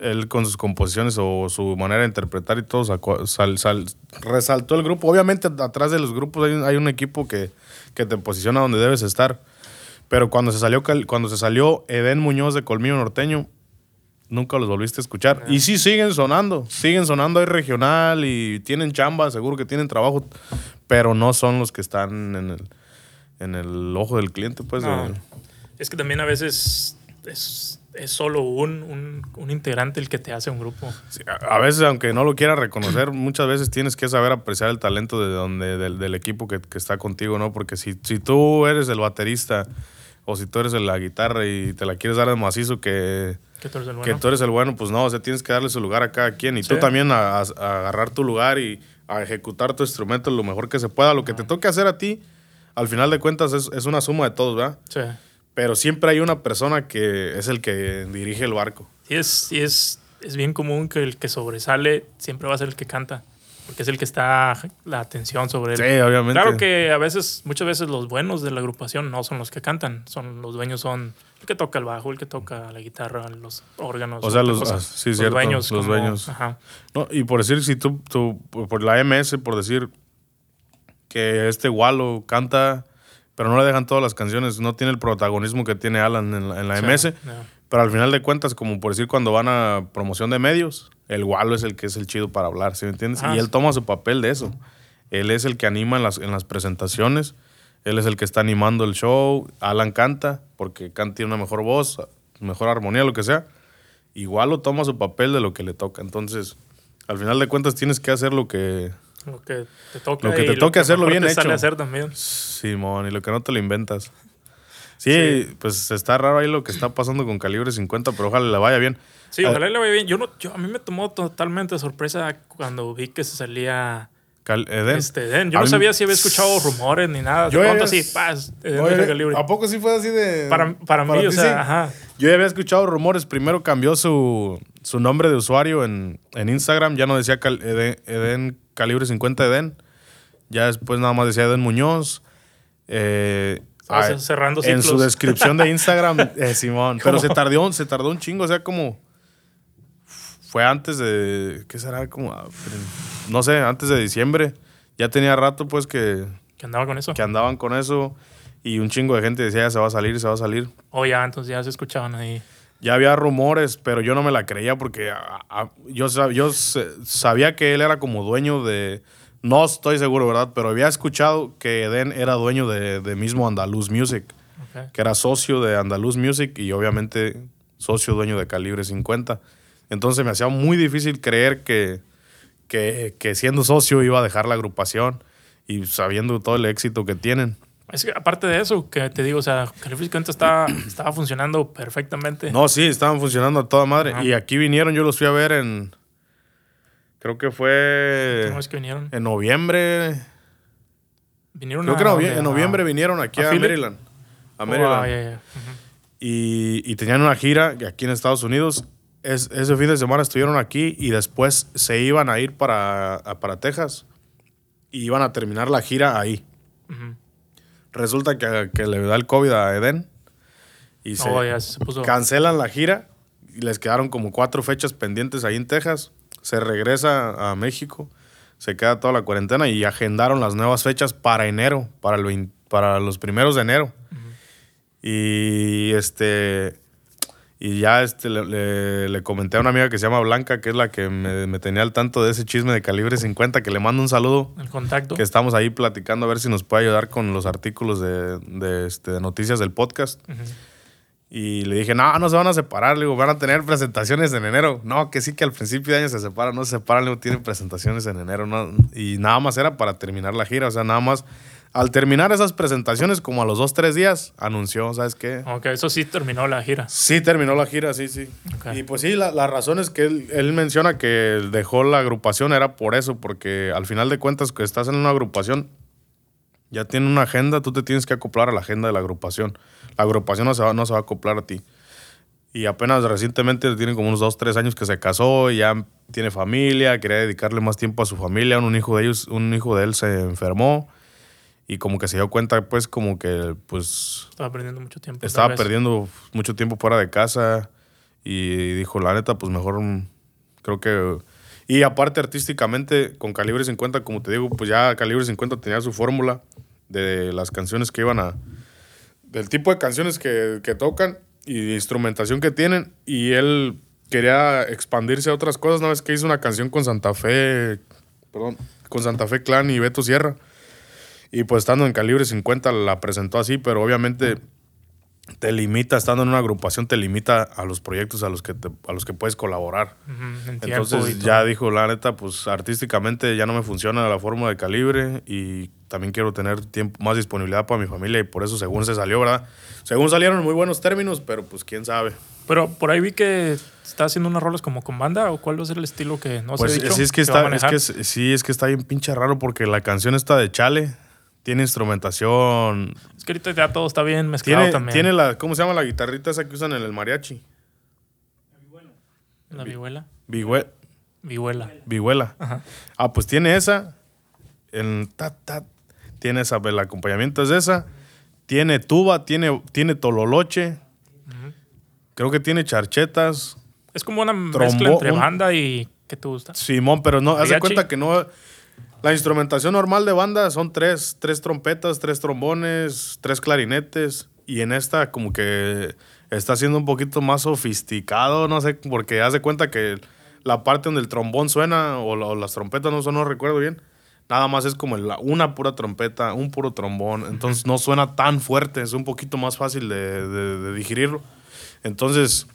[SPEAKER 1] él con sus composiciones o su manera de interpretar y todo, sacó- sal- sal- resaltó el grupo. Obviamente atrás de los grupos hay, un- hay un equipo que, que te posiciona donde debes estar. Pero cuando se salió, cuando se salió Eden Muñoz de Colmillo Norteño, nunca los volviste a escuchar. Y sí siguen sonando, siguen sonando ahí regional y tienen chamba, seguro que tienen trabajo, pero no son los que están en el, en el ojo del cliente, pues.
[SPEAKER 2] No.
[SPEAKER 1] de-
[SPEAKER 2] Es que también a veces es, es solo un, un, un integrante el que te hace un grupo.
[SPEAKER 1] Sí, a- a veces, aunque no lo quieras reconocer, muchas veces tienes que saber apreciar el talento de donde, del, del equipo que, que está contigo, ¿no? Porque si, si tú eres el baterista o si tú eres la guitarra y te la quieres dar de macizo que,
[SPEAKER 2] Que tú eres el
[SPEAKER 1] que
[SPEAKER 2] bueno.
[SPEAKER 1] tú eres el bueno, pues no, o sea, tienes que darle su lugar a cada quien y tú también a, a- a agarrar tu lugar y a ejecutar tu instrumento lo mejor que se pueda. Lo que te toque hacer a ti, al final de cuentas, es, es una suma de todos, ¿verdad?
[SPEAKER 2] Sí.
[SPEAKER 1] Pero siempre hay una persona que es el que dirige el barco.
[SPEAKER 2] Y es, y es, es bien común que el que sobresale siempre va a ser el que canta. Porque es el que está la atención sobre él.
[SPEAKER 1] Sí, obviamente.
[SPEAKER 2] Claro que a veces, muchas veces los buenos de la agrupación no son los que cantan, son los dueños son el que toca el bajo, el que toca la guitarra, los órganos.
[SPEAKER 1] O sea, los- ah, sí, cierto, los
[SPEAKER 2] como-
[SPEAKER 1] dueños.
[SPEAKER 2] Ajá.
[SPEAKER 1] No, y por decir, si tú, tú, por la MS, por decir que este Wallo canta, pero no le dejan todas las canciones, no tiene el protagonismo que tiene Alan en la, en la
[SPEAKER 2] Sí,
[SPEAKER 1] MS, pero al final de cuentas, como por decir, cuando van a promoción de medios, el Wallo es el que es el chido para hablar, ¿sí me entiendes?
[SPEAKER 2] Ah,
[SPEAKER 1] y él toma su papel de eso. Él es el que anima en las, en las presentaciones, él es el que está animando el show, Alan canta, porque Kant tiene una mejor voz, mejor armonía, lo que sea. Igual lo toma su papel de lo que le toca. Entonces, al final de cuentas tienes que hacer lo que...
[SPEAKER 2] Lo que te toca.
[SPEAKER 1] Lo que te toque hacerlo bien
[SPEAKER 2] te
[SPEAKER 1] hecho.
[SPEAKER 2] hacer también.
[SPEAKER 1] Simón, y lo que no te lo inventas. Sí,
[SPEAKER 2] Sí.
[SPEAKER 1] pues está raro ahí lo que está pasando con calibre 50, pero ojalá le vaya bien.
[SPEAKER 2] Sí,
[SPEAKER 1] Ah,
[SPEAKER 2] ojalá le vaya bien. Yo no, yo, a mí me tomó totalmente de sorpresa cuando vi que se salía
[SPEAKER 1] Cal- Eden.
[SPEAKER 2] este Eden. Yo
[SPEAKER 1] A
[SPEAKER 2] no
[SPEAKER 1] mí-
[SPEAKER 2] sabía si había escuchado rumores ni nada.
[SPEAKER 1] Yo
[SPEAKER 2] de pronto
[SPEAKER 1] había-
[SPEAKER 2] así, paz, Eden.
[SPEAKER 1] ¿A poco sí fue así de...?
[SPEAKER 2] Para, para, mí, o sea,
[SPEAKER 1] sí?
[SPEAKER 2] ajá.
[SPEAKER 1] Yo ya había escuchado rumores. Primero cambió su, su nombre de usuario en, en Instagram. Ya no decía cal- Eden, Eden Calibre 50 Eden. Ya después nada más decía Eden Muñoz. Eh,
[SPEAKER 2] cerrando
[SPEAKER 1] en su descripción de Instagram, eh, Simón. Pero se tardó, se tardó un chingo. O sea, como... Fue antes de... ¿Qué será? Como... ah, No sé, antes de diciembre. Ya tenía rato pues que,
[SPEAKER 2] Que andaba con eso.
[SPEAKER 1] que andaban con eso. Y un chingo de gente decía, ya se va a salir, se va a salir.
[SPEAKER 2] O ya, entonces ya se escuchaban ahí.
[SPEAKER 1] Ya había rumores, pero yo no me la creía porque a- a- yo, sab- yo sabía que él era como dueño de... No estoy seguro, ¿verdad? Pero había escuchado que Eden era dueño de, de mismo Andaluz Music, que era socio de Andaluz Music y obviamente socio dueño de Calibre 50. Entonces me hacía muy difícil creer que, que, que siendo socio iba a dejar la agrupación y sabiendo todo el éxito que tienen.
[SPEAKER 2] Es que aparte de eso, que te digo, o sea, Calibre 50 estaba, funcionando perfectamente.
[SPEAKER 1] No, sí, estaban funcionando a toda madre.
[SPEAKER 2] Ajá.
[SPEAKER 1] Y aquí vinieron, yo los fui a ver en. Creo que fue.
[SPEAKER 2] ¿Cómo es que vinieron?
[SPEAKER 1] En noviembre.
[SPEAKER 2] Vinieron
[SPEAKER 1] Creo
[SPEAKER 2] a
[SPEAKER 1] que en novie-
[SPEAKER 2] dónde?
[SPEAKER 1] en noviembre
[SPEAKER 2] A-
[SPEAKER 1] vinieron aquí
[SPEAKER 2] a?
[SPEAKER 1] Maryland. A
[SPEAKER 2] Oh,
[SPEAKER 1] Maryland.
[SPEAKER 2] ah, ya, ya. Ujú.
[SPEAKER 1] y, y tenían una gira aquí en Estados Unidos. Es- ese fin de semana estuvieron aquí y después se iban a ir para, para Texas. Y iban a terminar la gira ahí. Resulta que, que le da el COVID a Eden. Y se,
[SPEAKER 2] Oh, ya se puso.
[SPEAKER 1] cancelan la gira y les quedaron como cuatro fechas pendientes ahí en Texas. Se regresa a México, se queda toda la cuarentena y agendaron las nuevas fechas para enero, para, el vein- para los primeros de enero. Y este y ya este, le, le- le comenté a una amiga que se llama Blanca, que es la que me, me tenía al tanto de ese chisme de calibre 50, que le mando un saludo
[SPEAKER 2] El contacto.
[SPEAKER 1] que estamos ahí platicando a ver si nos puede ayudar con los artículos de, de, este, de noticias del podcast. Y le dije, no, no se van a separar, le digo, van a tener presentaciones en enero. No, que sí que al principio de año se separan, no se separan, le digo, tienen presentaciones en enero. No, y nada más era para terminar la gira, o sea, nada más al terminar esas presentaciones, como a los dos, tres días, anunció, ¿sabes qué?
[SPEAKER 2] Ok, eso sí terminó la gira.
[SPEAKER 1] Sí, terminó la gira, sí, sí.
[SPEAKER 2] Ok.
[SPEAKER 1] Y pues sí, la, la razón es que él, él menciona que dejó la agrupación era por eso, porque al final de cuentas que estás en una agrupación, ya tiene una agenda, tú te tienes que acoplar a la agenda de la agrupación. La agrupación no se va, no se va a acoplar a ti. Y apenas recientemente, tiene como unos dos, tres años que se casó, y ya tiene familia, quería dedicarle más tiempo a su familia, un hijo de ellos, un hijo de él se enfermó y como que se dio cuenta pues como que pues
[SPEAKER 2] Estaba perdiendo mucho tiempo.
[SPEAKER 1] estaba perdiendo mucho tiempo fuera de casa y dijo, la neta, pues mejor creo que... Y aparte artísticamente, con Calibre 50, como te digo, pues ya Calibre 50 tenía su fórmula de las canciones que iban a... del tipo de canciones que, que tocan y de instrumentación que tienen. Y él quería expandirse a otras cosas. Una vez que hizo una canción con Santa Fe, perdón, con Santa Fe Clan y Beto Sierra. Y pues estando en calibre 50 la presentó así, pero obviamente te limita, estando en una agrupación, te limita a los proyectos a los que, te- a los que puedes colaborar. Entonces ya dijo, la neta, pues artísticamente ya no me funciona la forma de calibre y también quiero tener tiempo, más disponibilidad para mi familia y por eso según se salió, ¿verdad? Según salieron muy buenos términos, pero pues quién sabe.
[SPEAKER 2] Pero por ahí vi que está haciendo unas rolas como con banda o cuál va a ser el estilo que no
[SPEAKER 1] Pues
[SPEAKER 2] se ha dicho
[SPEAKER 1] sí, es que está, es que sí, es que está bien pinche raro porque la canción está de Chale, tiene instrumentación,
[SPEAKER 2] Es que ahorita ya todo está bien mezclado
[SPEAKER 1] tiene,
[SPEAKER 2] también.
[SPEAKER 1] tiene la, ¿cómo se llama la guitarrita esa que usan en el mariachi?
[SPEAKER 2] La vihuela.
[SPEAKER 1] Vigüe-
[SPEAKER 2] Vihuela.
[SPEAKER 1] Vihuela.
[SPEAKER 2] Ajá.
[SPEAKER 1] Ah, pues tiene esa. El ta, ta, tiene esa, el acompañamiento es esa. Tiene tuba, tiene, tiene tololoche. Creo que tiene charchetas.
[SPEAKER 2] Es como una mezcla
[SPEAKER 1] Trombo-
[SPEAKER 2] entre
[SPEAKER 1] un-
[SPEAKER 2] banda y ¿qué te gusta?
[SPEAKER 1] Simón, pero no, haz de cuenta que no. La instrumentación normal de banda son tres, tres trompetas, tres trombones, tres clarinetes. Y en esta, como que está siendo un poquito más sofisticado, no sé, porque haz de cuenta que la parte donde el trombón suena o, la- o las trompetas no no recuerdo bien. Nada más es como la- una pura trompeta, un puro trombón. Entonces no suena tan fuerte, es un poquito más fácil de, de- de digerirlo. Entonces,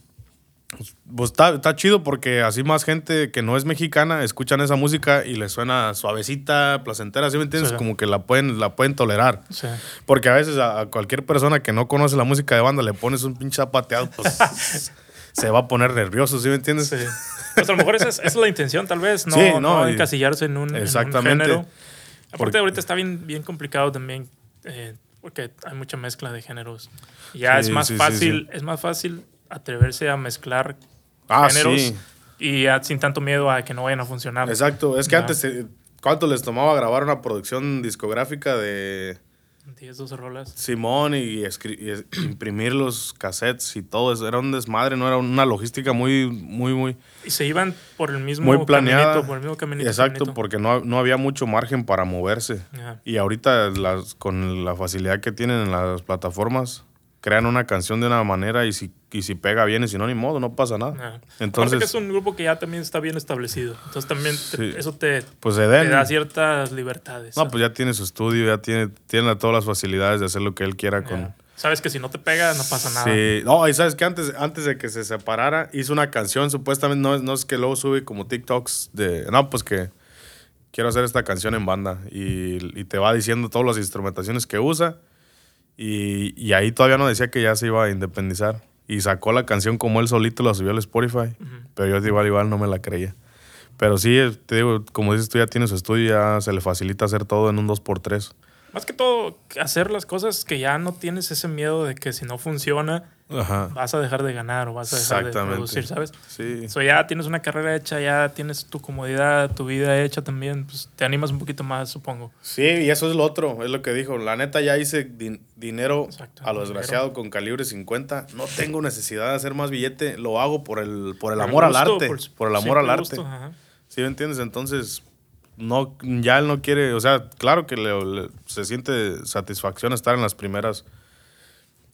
[SPEAKER 1] pues está, está chido porque así más gente que no es mexicana escuchan esa música y les suena suavecita, placentera, ¿sí me entiendes?
[SPEAKER 2] Sí.
[SPEAKER 1] Como que la pueden, la pueden tolerar.
[SPEAKER 2] Sí.
[SPEAKER 1] Porque a veces a, a cualquier persona que no conoce la música de banda le pones un pinche zapateado, pues se va a poner nervioso, ¿sí me entiendes?
[SPEAKER 2] Sí. Pues a lo mejor esa es, esa es la intención, tal vez, no,
[SPEAKER 1] no,
[SPEAKER 2] no
[SPEAKER 1] y-
[SPEAKER 2] encasillarse en un, en un
[SPEAKER 1] Exactamente.
[SPEAKER 2] género. Aparte,
[SPEAKER 1] Porque-
[SPEAKER 2] ahorita está bien, bien complicado también, eh, porque hay mucha mezcla de géneros. Ya es más fácil, es más fácil atreverse a mezclar
[SPEAKER 1] Ah,
[SPEAKER 2] géneros
[SPEAKER 1] sí.
[SPEAKER 2] y sin tanto miedo a que no vayan a funcionar.
[SPEAKER 1] Exacto. Es que
[SPEAKER 2] Ya.
[SPEAKER 1] antes, eh, ¿cuánto les tomaba grabar una producción discográfica de
[SPEAKER 2] 10, 12 rolas.
[SPEAKER 1] Simón y, imprimir los cassettes y todo eso? Era un desmadre, no era una logística muy, muy, muy...
[SPEAKER 2] Y se iban por el mismo
[SPEAKER 1] Muy planeada.
[SPEAKER 2] caminito, por el mismo caminito.
[SPEAKER 1] Exacto,
[SPEAKER 2] caminito.
[SPEAKER 1] porque no, no había mucho margen para moverse. Y ahorita las, con la facilidad que tienen en las plataformas, crean una canción de una manera y si, y si pega bien y si no, ni modo, no pasa nada.
[SPEAKER 2] Ajá. Aparte
[SPEAKER 1] Entonces,
[SPEAKER 2] que es un grupo que ya también está bien establecido. Entonces también te-
[SPEAKER 1] Sí.
[SPEAKER 2] eso te,
[SPEAKER 1] pues
[SPEAKER 2] te da ciertas libertades.
[SPEAKER 1] No, pues ya tiene su estudio, ya tiene, tiene todas las facilidades de hacer lo que él quiera con...
[SPEAKER 2] Sabes que si no te pega, no pasa nada.
[SPEAKER 1] Sí, no, y sabes que antes, antes de que se separara, hizo una canción, supuestamente, no es, no es que luego sube como TikToks de, no, pues que quiero hacer esta canción en banda y, y te va diciendo todas las instrumentaciones que usa y, y ahí todavía no decía que ya se iba a independizar y sacó la canción como él solito, la subió al Spotify, pero yo igual, igual no me la creía. Pero sí, eh, te digo, como dices tú, ya tiene su estudio, ya se le facilita hacer todo en un 2x3.
[SPEAKER 2] Más que todo, hacer las cosas que ya no tienes ese miedo de que si no funciona,
[SPEAKER 1] Ajá.
[SPEAKER 2] vas a dejar de ganar o vas a dejar de producir, ¿sabes?
[SPEAKER 1] Sí.
[SPEAKER 2] So, ya tienes una carrera hecha, ya tienes tu comodidad, tu vida hecha también, pues te animas un poquito más, supongo.
[SPEAKER 1] Sí, y eso es lo otro, es lo que dijo. La neta ya hice din- dinero
[SPEAKER 2] Exacto,
[SPEAKER 1] a lo
[SPEAKER 2] dinero.
[SPEAKER 1] desgraciado con calibre 50. No tengo necesidad de hacer más billete, lo hago por el, por el
[SPEAKER 2] Por
[SPEAKER 1] amor
[SPEAKER 2] gusto,
[SPEAKER 1] al arte.
[SPEAKER 2] por-
[SPEAKER 1] Por, el amor al arte.
[SPEAKER 2] ajá.
[SPEAKER 1] ¿Sí me entiendes? Entonces, no, ya él no quiere, o sea, claro que le- le- se siente satisfacción estar en las primeras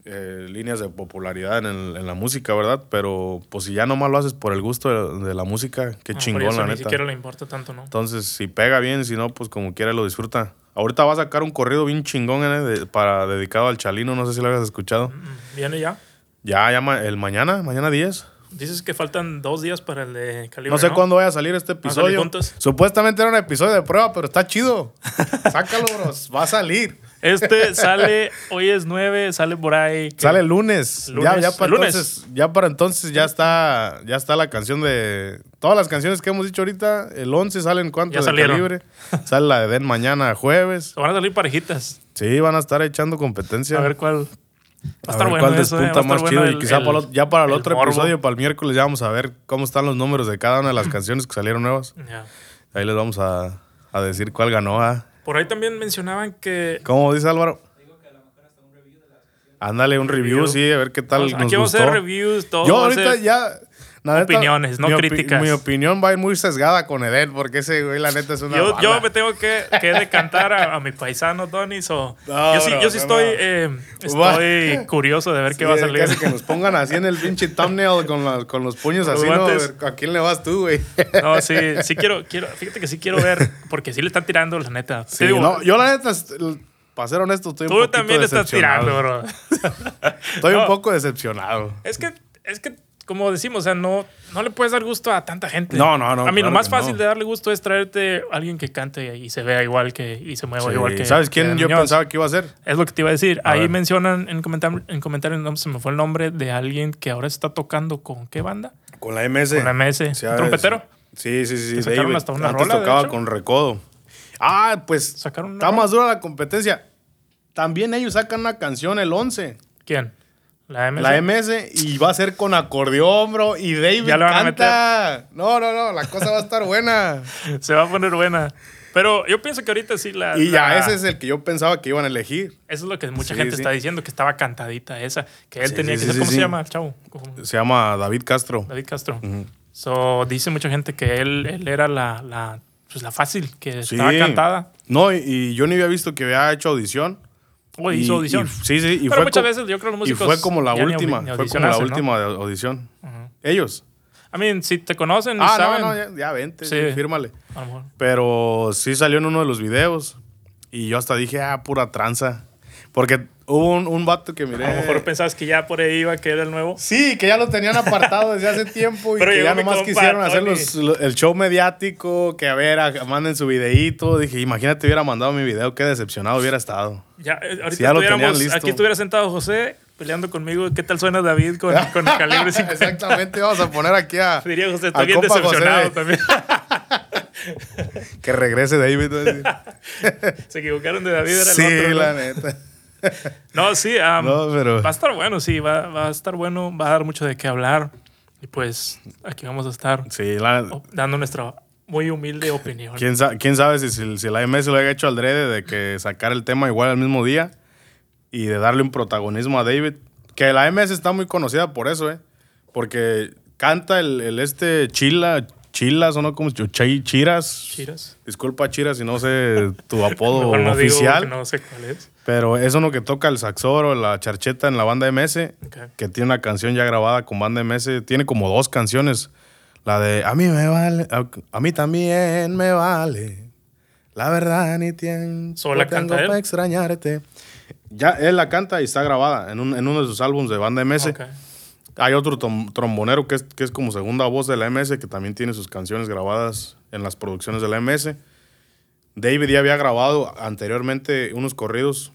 [SPEAKER 1] eh, líneas de popularidad en, el- en la música, ¿verdad? Pero pues si ya nomás lo haces por el gusto de, de la música, qué
[SPEAKER 2] Ah, por
[SPEAKER 1] chingón,
[SPEAKER 2] eso
[SPEAKER 1] la
[SPEAKER 2] ni
[SPEAKER 1] neta.
[SPEAKER 2] siquiera le importa tanto, ¿no?
[SPEAKER 1] Entonces, si pega bien, si no, pues como quiera lo disfruta. Ahorita va a sacar un corrido bien chingón ¿eh? de- para dedicado al Chalino, no sé si lo habías escuchado.
[SPEAKER 2] Mm, Viene ya.
[SPEAKER 1] Ya, ya ma- el mañana, mañana 10.
[SPEAKER 2] Dices que faltan dos días para el de calibre.
[SPEAKER 1] No sé cuándo vaya a salir este
[SPEAKER 2] salir
[SPEAKER 1] episodio. Supuestamente era un episodio de prueba, pero está chido. Sácalo, bros. Va a salir.
[SPEAKER 2] Este sale, hoy es 9, sale por ahí.
[SPEAKER 1] Sale lunes.
[SPEAKER 2] Lunes.
[SPEAKER 1] Ya, ya para
[SPEAKER 2] lunes.
[SPEAKER 1] entonces, ya para entonces ya está, ya está la canción de todas las canciones que hemos dicho ahorita. El 11 salen cuánto
[SPEAKER 2] Ya
[SPEAKER 1] de
[SPEAKER 2] salieron.
[SPEAKER 1] calibre. Sale la de Den mañana jueves.
[SPEAKER 2] Van a salir parejitas.
[SPEAKER 1] Sí, van a estar echando competencia.
[SPEAKER 2] A ver cuál. Va a
[SPEAKER 1] A
[SPEAKER 2] estar
[SPEAKER 1] ver
[SPEAKER 2] bueno
[SPEAKER 1] cuál
[SPEAKER 2] eso, eh, a
[SPEAKER 1] despunta
[SPEAKER 2] estar
[SPEAKER 1] más
[SPEAKER 2] bueno
[SPEAKER 1] chido.
[SPEAKER 2] el-
[SPEAKER 1] y quizá
[SPEAKER 2] el-
[SPEAKER 1] para lo- ya para el
[SPEAKER 2] el
[SPEAKER 1] otro
[SPEAKER 2] morbo.
[SPEAKER 1] episodio, para el miércoles, ya vamos a ver cómo están los números de cada una de las canciones que salieron nuevas.
[SPEAKER 2] Ya.
[SPEAKER 1] Ahí les vamos a, a decir cuál ganó. ¿ah?
[SPEAKER 2] Por ahí también mencionaban que.
[SPEAKER 1] ¿Cómo dice Álvaro? Ándale, un review,
[SPEAKER 2] Review.
[SPEAKER 1] sí, a ver qué tal
[SPEAKER 2] Vamos-
[SPEAKER 1] nos
[SPEAKER 2] aquí vamos a
[SPEAKER 1] gustó.
[SPEAKER 2] hacer reviews, todo.
[SPEAKER 1] Yo
[SPEAKER 2] a
[SPEAKER 1] ahorita
[SPEAKER 2] ser-
[SPEAKER 1] ya... la neta,
[SPEAKER 2] Opiniones, no
[SPEAKER 1] mi opi-
[SPEAKER 2] críticas.
[SPEAKER 1] Mi opinión va a ir muy sesgada con Eden, porque ese güey, la neta, es una
[SPEAKER 2] Yo,
[SPEAKER 1] bala.
[SPEAKER 2] yo me tengo que, que decantar a, a mi paisano Tony. so-
[SPEAKER 1] No,
[SPEAKER 2] yo sí,
[SPEAKER 1] bro,
[SPEAKER 2] yo sí estoy, eh, estoy curioso de ver
[SPEAKER 1] Sí,
[SPEAKER 2] qué va a salir.
[SPEAKER 1] casi que nos pongan así en el pinche thumbnail con, la- con los puños así, ¿no? A
[SPEAKER 2] guantes.
[SPEAKER 1] ver, ¿A quién le vas tú, güey?
[SPEAKER 2] No, sí, sí quiero, quiero, fíjate que sí quiero ver, porque sí le están tirando, la neta.
[SPEAKER 1] Sí,
[SPEAKER 2] digo,
[SPEAKER 1] no, yo la neta, para ser honesto, estoy un
[SPEAKER 2] tú
[SPEAKER 1] poquito
[SPEAKER 2] también le estás
[SPEAKER 1] decepcionado.
[SPEAKER 2] tirando, bro.
[SPEAKER 1] Estoy un poco decepcionado.
[SPEAKER 2] Es que, es que, como decimos, o sea, no, no le puedes dar gusto a tanta gente.
[SPEAKER 1] No, no, no,
[SPEAKER 2] A mí
[SPEAKER 1] claro
[SPEAKER 2] lo más
[SPEAKER 1] no.
[SPEAKER 2] fácil de darle gusto es traerte a alguien que cante y se vea igual que, y se mueva
[SPEAKER 1] Sí,
[SPEAKER 2] igual que.
[SPEAKER 1] ¿Sabes
[SPEAKER 2] que
[SPEAKER 1] quién yo
[SPEAKER 2] Muñoz.
[SPEAKER 1] pensaba que iba a ser?
[SPEAKER 2] Es lo que te iba a decir.
[SPEAKER 1] A
[SPEAKER 2] Ahí
[SPEAKER 1] ver.
[SPEAKER 2] mencionan en comentarios, en comentarios, no se me fue el nombre de alguien que ahora está tocando con qué banda?
[SPEAKER 1] Con la MS.
[SPEAKER 2] Con la MS.
[SPEAKER 1] Sí,
[SPEAKER 2] ¿Un trompetero?
[SPEAKER 1] Sí, sí, sí.
[SPEAKER 2] Que sacaron
[SPEAKER 1] David.
[SPEAKER 2] hasta una
[SPEAKER 1] Antes
[SPEAKER 2] rola,
[SPEAKER 1] tocaba con Recodo. Ah, pues
[SPEAKER 2] Sacaron una
[SPEAKER 1] está
[SPEAKER 2] rola.
[SPEAKER 1] más dura la competencia. También ellos sacan una canción el 11.
[SPEAKER 2] ¿Quién? La MS.
[SPEAKER 1] La MS y va a ser con acordeón, bro. Y David
[SPEAKER 2] Ya le van a
[SPEAKER 1] canta. No, no, no. La cosa va a estar buena.
[SPEAKER 2] Se va a poner buena. Pero yo pienso que ahorita sí la.
[SPEAKER 1] Y ya
[SPEAKER 2] la-
[SPEAKER 1] ese es el que yo pensaba que iban a elegir.
[SPEAKER 2] Eso es lo que mucha
[SPEAKER 1] Sí,
[SPEAKER 2] gente
[SPEAKER 1] sí.
[SPEAKER 2] está diciendo, que estaba cantadita esa. Que él
[SPEAKER 1] Sí,
[SPEAKER 2] tenía que ser. ¿Cómo se llama el chavo?
[SPEAKER 1] Se llama David Castro.
[SPEAKER 2] David Castro. So, dice mucha gente que él, él era la, la, pues la fácil, que estaba cantada.
[SPEAKER 1] No, y, y yo ni había visto que había hecho audición.
[SPEAKER 2] O
[SPEAKER 1] Y-
[SPEAKER 2] hizo audición.
[SPEAKER 1] y- sí, sí. Y
[SPEAKER 2] Pero
[SPEAKER 1] fue
[SPEAKER 2] muchas veces yo creo que los
[SPEAKER 1] Y
[SPEAKER 2] músicos.
[SPEAKER 1] fue como la última. fue como la
[SPEAKER 2] audicionarse, ¿no?
[SPEAKER 1] última de audición. Ellos.
[SPEAKER 2] I mean, si te conocen,
[SPEAKER 1] Ah,
[SPEAKER 2] saben.
[SPEAKER 1] no, no, ya, ya vente,
[SPEAKER 2] Sí.
[SPEAKER 1] fírmale.
[SPEAKER 2] A lo mejor.
[SPEAKER 1] Pero sí salió en uno de los videos. Y yo hasta dije, ah, pura tranza. Porque hubo un, un vato que miré.
[SPEAKER 2] A lo mejor pensabas que ya por ahí iba, que era el nuevo.
[SPEAKER 1] Sí, que ya lo tenían apartado desde hace tiempo y
[SPEAKER 2] Pero
[SPEAKER 1] que ya nomás
[SPEAKER 2] compa,
[SPEAKER 1] quisieron hacer los- lo- el show mediático, que a ver, a- manden su videíto. Dije, imagínate hubiera mandado mi video, qué decepcionado hubiera estado.
[SPEAKER 2] Ya, eh, ahorita
[SPEAKER 1] ya lo tenían listo.
[SPEAKER 2] aquí estuviera sentado José peleando conmigo. ¿Qué tal suena David con, con el calibre 50?
[SPEAKER 1] Exactamente, vamos a poner aquí a,
[SPEAKER 2] Diría José, estoy bien
[SPEAKER 1] José
[SPEAKER 2] decepcionado
[SPEAKER 1] de-
[SPEAKER 2] también.
[SPEAKER 1] que regrese David.
[SPEAKER 2] Se equivocaron de David, era el
[SPEAKER 1] sí,
[SPEAKER 2] otro. ¿no?
[SPEAKER 1] la neta.
[SPEAKER 2] No, sí, um,
[SPEAKER 1] No, pero-
[SPEAKER 2] va a estar bueno, sí, va, va a estar bueno, va a dar mucho de qué hablar. Y pues aquí vamos a estar
[SPEAKER 1] Sí, la,
[SPEAKER 2] dando nuestra muy humilde opinión.
[SPEAKER 1] ¿quién, sa- quién sabe si, si, si la MS lo haya hecho al drede de que sacar el tema igual al mismo día y de darle un protagonismo a David. Que la MS está muy conocida por eso, ¿eh? Porque canta el, el este Chila, Chilas o no como Ch- Chiras.
[SPEAKER 2] Chiras.
[SPEAKER 1] Disculpa, Chiras, si no sé tu apodo
[SPEAKER 2] no
[SPEAKER 1] oficial.
[SPEAKER 2] no sé cuál es.
[SPEAKER 1] Pero es uno que toca el saxoro, la charcheta en la banda MS,
[SPEAKER 2] Ok.
[SPEAKER 1] que tiene una canción ya grabada con banda MS. Tiene como dos canciones. La de A mí me vale, a, a mí también me vale. La verdad ni tiempo
[SPEAKER 2] ¿Solo la
[SPEAKER 1] tengo
[SPEAKER 2] canta él?
[SPEAKER 1] para extrañarte. Ya él la canta y está grabada en, un- en uno de sus álbumes de banda MS.
[SPEAKER 2] Ok.
[SPEAKER 1] Hay otro trombonero que es, que es como segunda voz de la MS, que también tiene sus canciones grabadas en las producciones de la MS. David ya había grabado anteriormente unos corridos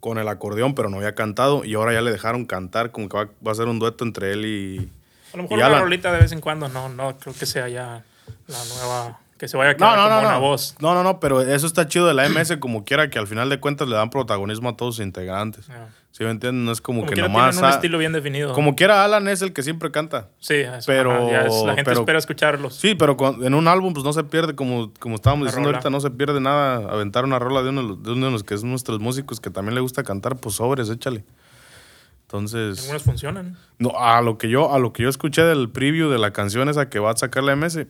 [SPEAKER 1] con el acordeón, pero no había cantado. Y ahora ya le dejaron cantar, como que va, va a ser un dueto entre él y.
[SPEAKER 2] A lo mejor una
[SPEAKER 1] Alan.
[SPEAKER 2] rolita de vez en cuando, no, no creo que sea ya la nueva, que se vaya a
[SPEAKER 1] No,
[SPEAKER 2] quedar
[SPEAKER 1] no,
[SPEAKER 2] como
[SPEAKER 1] no,
[SPEAKER 2] una
[SPEAKER 1] no.
[SPEAKER 2] voz.
[SPEAKER 1] No, no, no, pero eso está chido de la MS, como quiera que al final de cuentas le dan protagonismo a todos sus integrantes.
[SPEAKER 2] Ya.
[SPEAKER 1] ¿Sí me entienden? No es como,
[SPEAKER 2] Como
[SPEAKER 1] que nomás.
[SPEAKER 2] tienen un estilo bien definido.
[SPEAKER 1] como quiera, Alan es el que siempre canta.
[SPEAKER 2] sí, eso,
[SPEAKER 1] pero-
[SPEAKER 2] ajá, es- la gente
[SPEAKER 1] pero-
[SPEAKER 2] espera escucharlos.
[SPEAKER 1] Sí, pero con- en un álbum pues no se pierde, como, como estábamos diciendo
[SPEAKER 2] rola.
[SPEAKER 1] ahorita, no se pierde nada. Aventar una rola de uno, de los- de uno de los que es nuestros músicos que también le gusta cantar, pues sobres, échale. Entonces,
[SPEAKER 2] Algunas funcionan.
[SPEAKER 1] no, a lo que yo, a lo que yo escuché del preview de la canción esa que va a sacar la MS,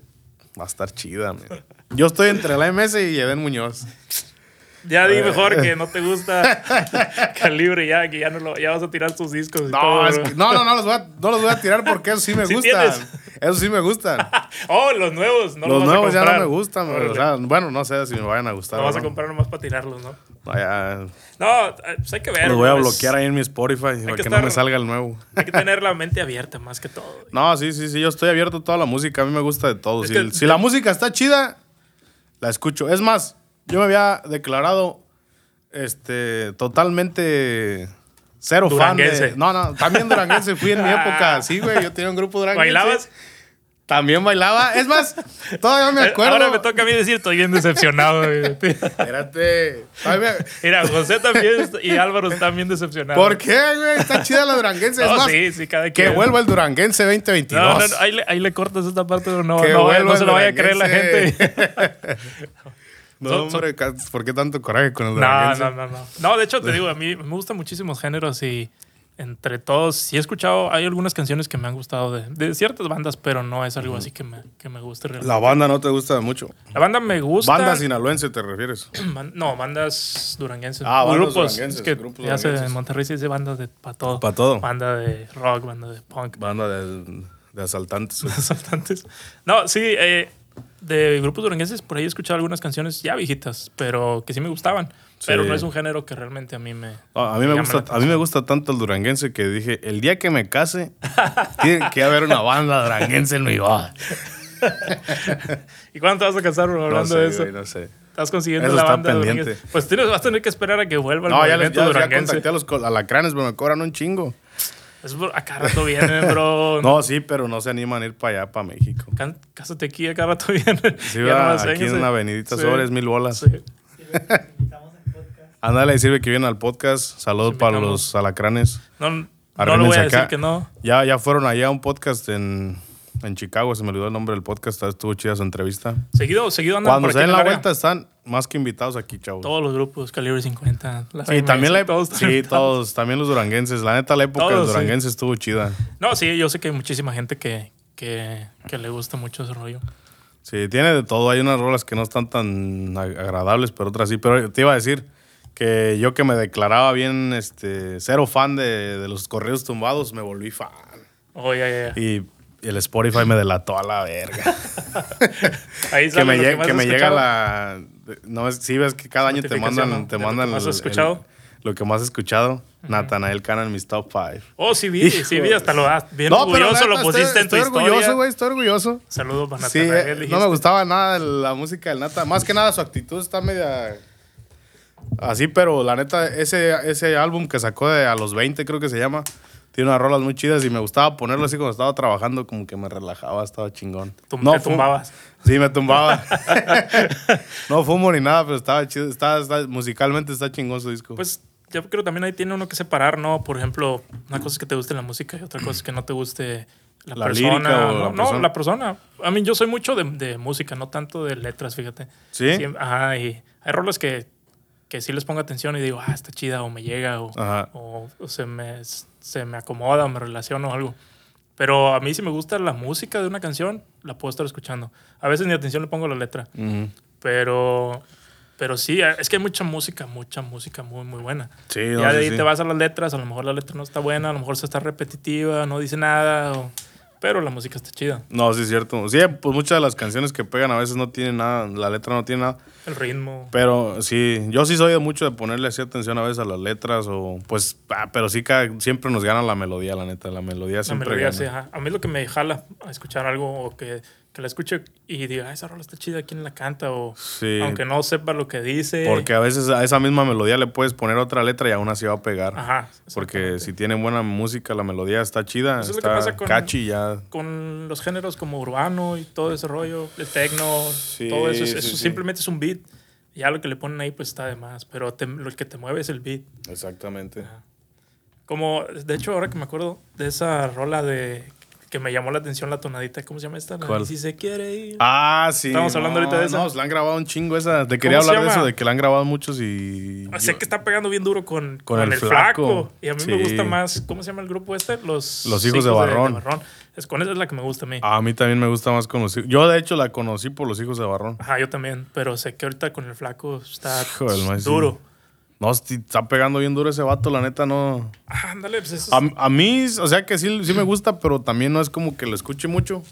[SPEAKER 1] va a estar chida. man. Yo estoy entre la MS y Eden Muñoz.
[SPEAKER 2] Ya di mejor que no te gusta Calibre ya, que ya no lo, ya vas a tirar tus discos. y
[SPEAKER 1] No,
[SPEAKER 2] todo,
[SPEAKER 1] es
[SPEAKER 2] bro.
[SPEAKER 1] que- no, no, no los, voy a, no los voy a tirar porque esos sí me
[SPEAKER 2] Sí
[SPEAKER 1] gustan.
[SPEAKER 2] tienes.
[SPEAKER 1] Esos sí me gustan.
[SPEAKER 2] Oh, los nuevos. No
[SPEAKER 1] los
[SPEAKER 2] a
[SPEAKER 1] nuevos ya no me gustan. O sea, bueno, no sé si me vayan a gustar.
[SPEAKER 2] Lo
[SPEAKER 1] o
[SPEAKER 2] vas a
[SPEAKER 1] no.
[SPEAKER 2] comprar nomás para tirarlos, ¿no?
[SPEAKER 1] Vaya,
[SPEAKER 2] No, eh, pues hay que ver.
[SPEAKER 1] los voy a bloquear ahí en mi Spotify para que,
[SPEAKER 2] que
[SPEAKER 1] no me salga el nuevo.
[SPEAKER 2] Hay que tener la mente abierta más que todo.
[SPEAKER 1] No, sí, sí, sí. Yo estoy abierto a toda la música. A mí me gusta de todo.
[SPEAKER 2] Es
[SPEAKER 1] Si,
[SPEAKER 2] que-
[SPEAKER 1] si la música está chida, la escucho. Es más, yo me había declarado este, totalmente cero fan
[SPEAKER 2] Duranguense.
[SPEAKER 1] de. No, no, también duranguense fui en mi época. Sí, güey. Yo tenía un grupo duranguense.
[SPEAKER 2] ¿Bailabas?
[SPEAKER 1] También bailaba. Es más, todavía me acuerdo.
[SPEAKER 2] Ahora me toca a mí decir, estoy bien decepcionado. güey.
[SPEAKER 1] Espérate. Todavía
[SPEAKER 2] Mira, José también y Álvaro están bien decepcionados.
[SPEAKER 1] ¿Por qué, güey? Está chida la duranguense. es
[SPEAKER 2] No,
[SPEAKER 1] más,
[SPEAKER 2] sí, sí, cada
[SPEAKER 1] que vuelva el duranguense 2022.
[SPEAKER 2] No, no, no, ahí, le, ahí le cortas esta parte, pero no, no, no
[SPEAKER 1] el
[SPEAKER 2] se lo vaya a creer la gente.
[SPEAKER 1] No, hombre, ¿por qué tanto coraje con el
[SPEAKER 2] No, no, no, no. No, de hecho, te digo, a mí me gustan muchísimos géneros y entre todos, sí he escuchado, hay algunas canciones que me han gustado de, de ciertas bandas, pero no es algo así que me, que me guste realmente.
[SPEAKER 1] La banda no te gusta mucho.
[SPEAKER 2] La banda me gusta.
[SPEAKER 1] Banda sinaloense te refieres.
[SPEAKER 2] No, bandas duranguenses.
[SPEAKER 1] Ah, bandas
[SPEAKER 2] grupos.
[SPEAKER 1] duranguenses,
[SPEAKER 2] Es que
[SPEAKER 1] grupos
[SPEAKER 2] ya se
[SPEAKER 1] duranguenses.
[SPEAKER 2] en Monterrey se dice bandas de para todo.
[SPEAKER 1] Pa' todo.
[SPEAKER 2] Banda de rock, banda de punk,
[SPEAKER 1] Banda de, de asaltantes.
[SPEAKER 2] asaltantes. No, sí, eh, de grupos duranguenses por ahí he escuchado algunas canciones ya viejitas, pero que sí me gustaban. Pero
[SPEAKER 1] Sí.
[SPEAKER 2] no es un género que realmente a mí me.
[SPEAKER 1] Ah, a, mí me gusta, a mí me gusta tanto el duranguense que dije, el día que me case, tiene que haber una banda duranguense en mi boda.
[SPEAKER 2] ¿Y cuándo te vas a casar bro,
[SPEAKER 1] No
[SPEAKER 2] hablando
[SPEAKER 1] sé,
[SPEAKER 2] de eso?
[SPEAKER 1] güey, no sé.
[SPEAKER 2] ¿Estás consiguiendo
[SPEAKER 1] Eso
[SPEAKER 2] la
[SPEAKER 1] está
[SPEAKER 2] banda
[SPEAKER 1] pendiente.
[SPEAKER 2] duranguense? Pues tienes, vas a tener que esperar a que vuelva el
[SPEAKER 1] No, ya, les, ya, ya
[SPEAKER 2] duranguense.
[SPEAKER 1] contacté a los alacranes, pero me cobran un chingo.
[SPEAKER 2] Es por- a cada rato vienen, bro.
[SPEAKER 1] No, sí, pero no se animan a ir para allá, para México.
[SPEAKER 2] Cásate aquí, a cada rato vienen.
[SPEAKER 1] Sí, va,
[SPEAKER 2] nomás
[SPEAKER 1] aquí en una avenidita
[SPEAKER 2] Sí.
[SPEAKER 1] sobres, mil bolas.
[SPEAKER 2] Sí.
[SPEAKER 1] Ándale, sirve que vienen al podcast. Saludos para los alacranes.
[SPEAKER 2] No, no le
[SPEAKER 1] Arrímense
[SPEAKER 2] voy a
[SPEAKER 1] acá.
[SPEAKER 2] decir que no.
[SPEAKER 1] Ya, ya fueron allá a un podcast en, en Chicago, se me olvidó el nombre del podcast, estuvo chida su entrevista.
[SPEAKER 2] Seguido, seguido andan
[SPEAKER 1] Cuando
[SPEAKER 2] por
[SPEAKER 1] se den
[SPEAKER 2] en
[SPEAKER 1] la vuelta están más que invitados aquí, chavos.
[SPEAKER 2] Todos los grupos, Calibre 50. la
[SPEAKER 1] Sí,
[SPEAKER 2] FMS,
[SPEAKER 1] también la,
[SPEAKER 2] todos
[SPEAKER 1] sí, todos, también los duranguenses. La neta, la época
[SPEAKER 2] Todos,
[SPEAKER 1] del
[SPEAKER 2] sí.
[SPEAKER 1] duranguense estuvo chida.
[SPEAKER 2] No, sí, yo sé que hay muchísima gente que, que, que le gusta mucho ese rollo.
[SPEAKER 1] Sí, tiene de todo. Hay unas rolas que no están tan ag- agradables, pero otras sí. Pero te iba a decir que yo que me declaraba bien este, cero fan de, de los correos tumbados, me volví fan.
[SPEAKER 2] Oh, ya, ya.
[SPEAKER 1] Y el Spotify me delató a la verga.
[SPEAKER 2] Ahí
[SPEAKER 1] que me, que
[SPEAKER 2] has
[SPEAKER 1] me llega la. No, es- sí, ves que cada año te mandan, te
[SPEAKER 2] De lo
[SPEAKER 1] mandan
[SPEAKER 2] que más
[SPEAKER 1] el-
[SPEAKER 2] has escuchado.
[SPEAKER 1] el- lo que más he escuchado. Nathanael Cana en mis top 5.
[SPEAKER 2] Oh, sí vi, sí vi, hasta lo das. Bien
[SPEAKER 1] No,
[SPEAKER 2] orgulloso lo pusiste
[SPEAKER 1] estoy,
[SPEAKER 2] en tu
[SPEAKER 1] estoy
[SPEAKER 2] historia.
[SPEAKER 1] orgulloso, güey, estoy orgulloso.
[SPEAKER 2] Saludos para
[SPEAKER 1] Sí,
[SPEAKER 2] Natanael,
[SPEAKER 1] eh, no me gustaba nada la música del Nata. Más que nada su actitud está media. Así, pero la neta, ese, ese álbum que sacó de a los 20, creo que se llama, tiene unas rolas muy chidas y me gustaba ponerlo así cuando estaba trabajando, como que me relajaba, estaba chingón.
[SPEAKER 2] Te
[SPEAKER 1] fu-
[SPEAKER 2] tumbabas.
[SPEAKER 1] Sí, me tumbaba. no fumo ni nada, pero estaba chido. Está, está- musicalmente está chingón su disco.
[SPEAKER 2] Pues yo creo que también ahí tiene uno que separar, ¿no? Por ejemplo, una cosa es que te guste la música y otra cosa es que no te guste la,
[SPEAKER 1] La
[SPEAKER 2] persona.
[SPEAKER 1] o
[SPEAKER 2] no,
[SPEAKER 1] la
[SPEAKER 2] no,
[SPEAKER 1] persona.
[SPEAKER 2] la persona. A mí yo soy mucho de, de música, no tanto de letras, fíjate.
[SPEAKER 1] ¿Sí?
[SPEAKER 2] Siem- ajá, y hay rolas que, que sí les pongo atención y digo, ah, está chida o me llega o, o, o se, me, se me acomoda o me relaciono o algo. Pero a mí si me gusta la música de una canción, la puedo estar escuchando. A veces ni atención le pongo la letra.
[SPEAKER 1] Ujú.
[SPEAKER 2] Pero, pero sí, es que hay mucha música, mucha música muy, muy buena.
[SPEAKER 1] Sí, no,
[SPEAKER 2] ya de ahí
[SPEAKER 1] sí.
[SPEAKER 2] te vas a las letras, a lo mejor la letra no está buena, a lo mejor se está repetitiva, no dice nada, o- pero la música está chida.
[SPEAKER 1] No, sí es cierto. Sí, pues muchas de las canciones que pegan a veces no tienen nada, la letra no tiene nada.
[SPEAKER 2] El ritmo.
[SPEAKER 1] Pero sí, yo sí soy de mucho de ponerle así atención a veces a las letras o pues, ah, pero sí cada- siempre nos gana la melodía, la neta, la melodía
[SPEAKER 2] La
[SPEAKER 1] siempre
[SPEAKER 2] melodía,
[SPEAKER 1] gana.
[SPEAKER 2] sí, ajá. A mí lo que me jala a escuchar algo o que, que la escuche y diga, "Ah, esa rola está chida, ¿quién la canta? O
[SPEAKER 1] Sí.
[SPEAKER 2] aunque no sepa lo que dice.
[SPEAKER 1] Porque a veces a esa misma melodía le puedes poner otra letra y aún así va a pegar.
[SPEAKER 2] Ajá.
[SPEAKER 1] Porque si tiene buena música, la melodía está chida,
[SPEAKER 2] Eso es lo que
[SPEAKER 1] está
[SPEAKER 2] pasa con-
[SPEAKER 1] catchy ya.
[SPEAKER 2] Con los géneros como urbano y todo ese rollo, el techno,
[SPEAKER 1] Sí,
[SPEAKER 2] todo eso,
[SPEAKER 1] sí,
[SPEAKER 2] eso
[SPEAKER 1] sí.
[SPEAKER 2] simplemente es un beat. Ya lo que le ponen ahí pues está de más, pero te- lo que te mueve es el beat.
[SPEAKER 1] Exactamente.
[SPEAKER 2] Como, de hecho, ahora que me acuerdo de esa rola de que me llamó la atención la tonadita. ¿Cómo se llama esta?
[SPEAKER 1] ¿Cuál?
[SPEAKER 2] Si se quiere ir.
[SPEAKER 1] Ah, sí.
[SPEAKER 2] Estamos hablando ahorita de esa.
[SPEAKER 1] No, se la han grabado un chingo esa. Te quería
[SPEAKER 2] ¿Cómo se
[SPEAKER 1] hablar de eso, de que la han grabado muchos y.
[SPEAKER 2] sé
[SPEAKER 1] yo-
[SPEAKER 2] que está pegando bien duro con,
[SPEAKER 1] Con
[SPEAKER 2] con
[SPEAKER 1] el
[SPEAKER 2] el, flaco.
[SPEAKER 1] Flaco.
[SPEAKER 2] Y a mí
[SPEAKER 1] Sí.
[SPEAKER 2] me gusta más. ¿Cómo se llama el grupo este? Los,
[SPEAKER 1] Los Hijos de Barrón.
[SPEAKER 2] Es, con esa es la que me gusta a mí.
[SPEAKER 1] A mí también me gusta más con los hijos. Yo, de hecho, la conocí por los hijos de Barrón.
[SPEAKER 2] Ajá, yo también. Pero sé que ahorita con el flaco está
[SPEAKER 1] sí. No, está pegando bien duro ese vato, la neta, no.
[SPEAKER 2] Ándale, pues eso es-
[SPEAKER 1] A, a mí, o sea que sí, sí me gusta, pero también no es como que lo escuche mucho.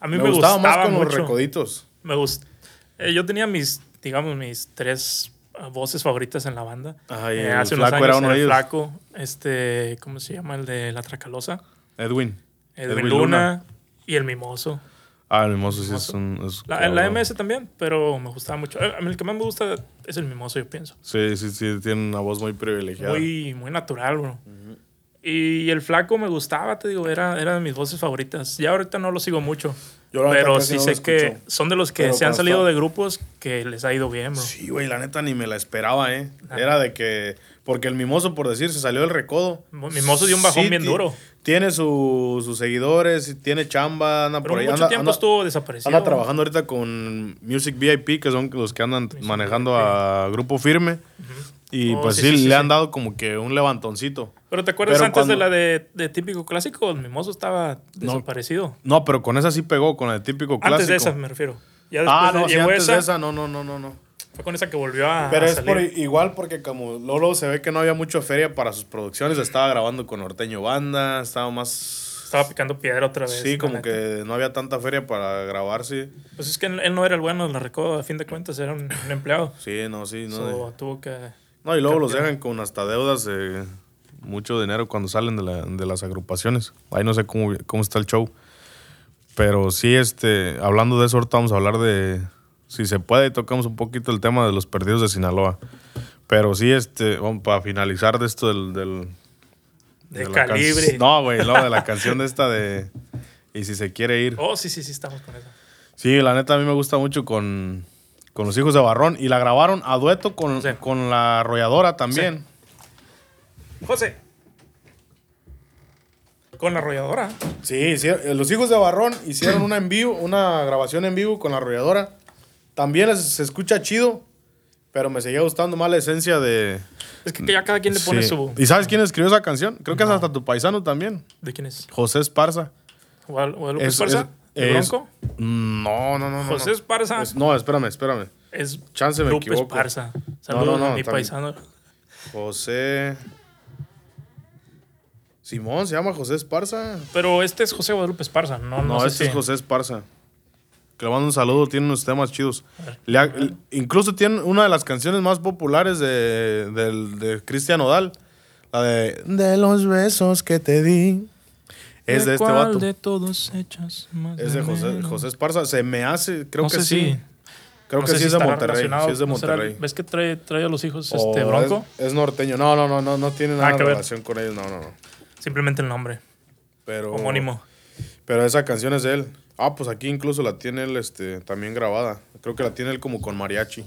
[SPEAKER 2] a mí
[SPEAKER 1] me,
[SPEAKER 2] me,
[SPEAKER 1] gustaba, más con los recoditos.
[SPEAKER 2] Me gusta. yo tenía mis, digamos, mis tres ah, voces favoritas en la banda.
[SPEAKER 1] Ajá, y
[SPEAKER 2] Eh,
[SPEAKER 1] el
[SPEAKER 2] hace unos
[SPEAKER 1] Flaco
[SPEAKER 2] años
[SPEAKER 1] era uno de
[SPEAKER 2] el
[SPEAKER 1] ellos.
[SPEAKER 2] flaco, este, ¿cómo se llama? El de la Tracalosa.
[SPEAKER 1] Edwin.
[SPEAKER 2] Edwin, Luna, y el Mimoso.
[SPEAKER 1] Ah, el mimoso sí es un. es
[SPEAKER 2] La, la. MS también, pero me gustaba mucho. Eh, A mí el que más me gusta es el Mimoso, yo pienso.
[SPEAKER 1] Sí, sí, sí, tiene una voz muy privilegiada.
[SPEAKER 2] Muy, muy natural, bro. Y el flaco me gustaba, te digo, era, era de mis voces favoritas. Ya ahorita no lo sigo mucho.
[SPEAKER 1] Yo
[SPEAKER 2] pero sí
[SPEAKER 1] no
[SPEAKER 2] sé que son de los que
[SPEAKER 1] Pero
[SPEAKER 2] se han salido de grupos que les ha ido bien, bro.
[SPEAKER 1] Sí, güey, la neta ni me la esperaba, ¿eh? Era de que. Porque el mimoso, por decir, se salió del recodo.
[SPEAKER 2] Mimoso dio un bajón
[SPEAKER 1] Sí,
[SPEAKER 2] bien duro.
[SPEAKER 1] Tiene su- sus seguidores, tiene chamba, anda
[SPEAKER 2] Pero
[SPEAKER 1] por ahí.
[SPEAKER 2] mucho
[SPEAKER 1] anda,
[SPEAKER 2] tiempo
[SPEAKER 1] anda-
[SPEAKER 2] estuvo desaparecido.
[SPEAKER 1] anda trabajando ahorita con Music VIP, que son los que andan manejando a Grupo Firme. Y
[SPEAKER 2] Oh,
[SPEAKER 1] pues
[SPEAKER 2] sí,
[SPEAKER 1] sí,
[SPEAKER 2] sí, sí,
[SPEAKER 1] le
[SPEAKER 2] sí.
[SPEAKER 1] han dado como que un levantoncito.
[SPEAKER 2] Pero ¿te acuerdas
[SPEAKER 1] Pero
[SPEAKER 2] antes de la de, de típico clásico? El Mimoso estaba desaparecido.
[SPEAKER 1] No, pero con esa sí pegó, con el típico clásico.
[SPEAKER 2] Antes de esa me refiero. Ya después
[SPEAKER 1] Ah,
[SPEAKER 2] de-
[SPEAKER 1] no,
[SPEAKER 2] llegó
[SPEAKER 1] antes
[SPEAKER 2] esa,
[SPEAKER 1] de esa, no, no, no, no, no.
[SPEAKER 2] Fue con esa que volvió a,
[SPEAKER 1] Pero
[SPEAKER 2] a
[SPEAKER 1] es por igual porque como Lolo se ve que no había mucha feria para sus producciones, estaba grabando con Norteño Banda, estaba más...
[SPEAKER 2] Estaba picando piedra otra vez.
[SPEAKER 1] Sí, como
[SPEAKER 2] neta.
[SPEAKER 1] que no había tanta feria para grabarse.
[SPEAKER 2] Pues es que él no era el bueno de la recodo, a fin de cuentas, era un, un empleado.
[SPEAKER 1] Sí, no, sí, no.
[SPEAKER 2] So, tuvo que...
[SPEAKER 1] no, y luego los dejan con hasta deudas de mucho dinero cuando salen de, la- de las agrupaciones. Ahí no sé cómo, cómo está el show. Pero sí, este, hablando de eso, ahorita vamos a hablar de, si se puede, tocamos un poquito el tema de los perdidos de Sinaloa. Pero sí, este, vamos, para finalizar de esto del... del
[SPEAKER 2] De
[SPEAKER 1] la can-
[SPEAKER 2] calibre.
[SPEAKER 1] No, güey, no, de la canción de esta de... Y si se quiere ir.
[SPEAKER 2] Oh, sí, sí, sí, estamos con eso.
[SPEAKER 1] Sí, la neta a mí me gusta mucho con, con los hijos de Barrón. Y la grabaron a dueto con,
[SPEAKER 2] Sí.
[SPEAKER 1] con la arrolladora también.
[SPEAKER 2] José. Con la arrolladora.
[SPEAKER 1] Sí, sí, los hijos de Barrón hicieron una en vivo, una grabación en vivo con la arrolladora. También se escucha chido, pero me seguía gustando más la esencia de...
[SPEAKER 2] Es que ya cada quien le pone
[SPEAKER 1] Sí.
[SPEAKER 2] su...
[SPEAKER 1] ¿Y sabes quién escribió esa canción? Creo que es hasta tu paisano también.
[SPEAKER 2] ¿De quién es?
[SPEAKER 1] José Esparza.
[SPEAKER 2] ¿Guadalupe Guadalupe
[SPEAKER 1] Es-
[SPEAKER 2] Esparza?
[SPEAKER 1] es-
[SPEAKER 2] ¿De Bronco?
[SPEAKER 1] No, no, no, no.
[SPEAKER 2] José
[SPEAKER 1] no.
[SPEAKER 2] Esparza
[SPEAKER 1] Es- no, espérame, espérame.
[SPEAKER 2] es
[SPEAKER 1] Chance me
[SPEAKER 2] Lupe
[SPEAKER 1] equivoco.
[SPEAKER 2] Esparza. Saludos
[SPEAKER 1] no,
[SPEAKER 2] a
[SPEAKER 1] no,
[SPEAKER 2] mi
[SPEAKER 1] también.
[SPEAKER 2] paisano.
[SPEAKER 1] José... Simón, se llama José Esparza.
[SPEAKER 2] Pero este es José Guadalupe Esparza, no, no,
[SPEAKER 1] No,
[SPEAKER 2] sé
[SPEAKER 1] este
[SPEAKER 2] si-
[SPEAKER 1] es José Esparza. Que le mando un saludo, tiene unos temas chidos. Le ha- l- incluso tiene una de las canciones más populares de, del- de Cristian Odal. La de De los besos que te di. Es de este vato.
[SPEAKER 2] de todos hechos más
[SPEAKER 1] Es de José? José Esparza. Se me hace, creo
[SPEAKER 2] No
[SPEAKER 1] que sí.
[SPEAKER 2] si-
[SPEAKER 1] Creo
[SPEAKER 2] no
[SPEAKER 1] que sí
[SPEAKER 2] si
[SPEAKER 1] es de Monterrey.
[SPEAKER 2] relacionado,
[SPEAKER 1] Sí es de
[SPEAKER 2] ¿no será-
[SPEAKER 1] Monterrey.
[SPEAKER 2] ¿Ves que trae, trae a los hijos este, Bronco?
[SPEAKER 1] Es, es norteño. No, no, no, no, no tiene nada
[SPEAKER 2] Nada que
[SPEAKER 1] de
[SPEAKER 2] ver.
[SPEAKER 1] relación con ellos. No, no, no.
[SPEAKER 2] Simplemente el nombre,
[SPEAKER 1] Pero,
[SPEAKER 2] homónimo.
[SPEAKER 1] Pero esa canción es de él. Ah, pues aquí incluso la tiene él este, también grabada. Creo que la tiene él como con mariachi.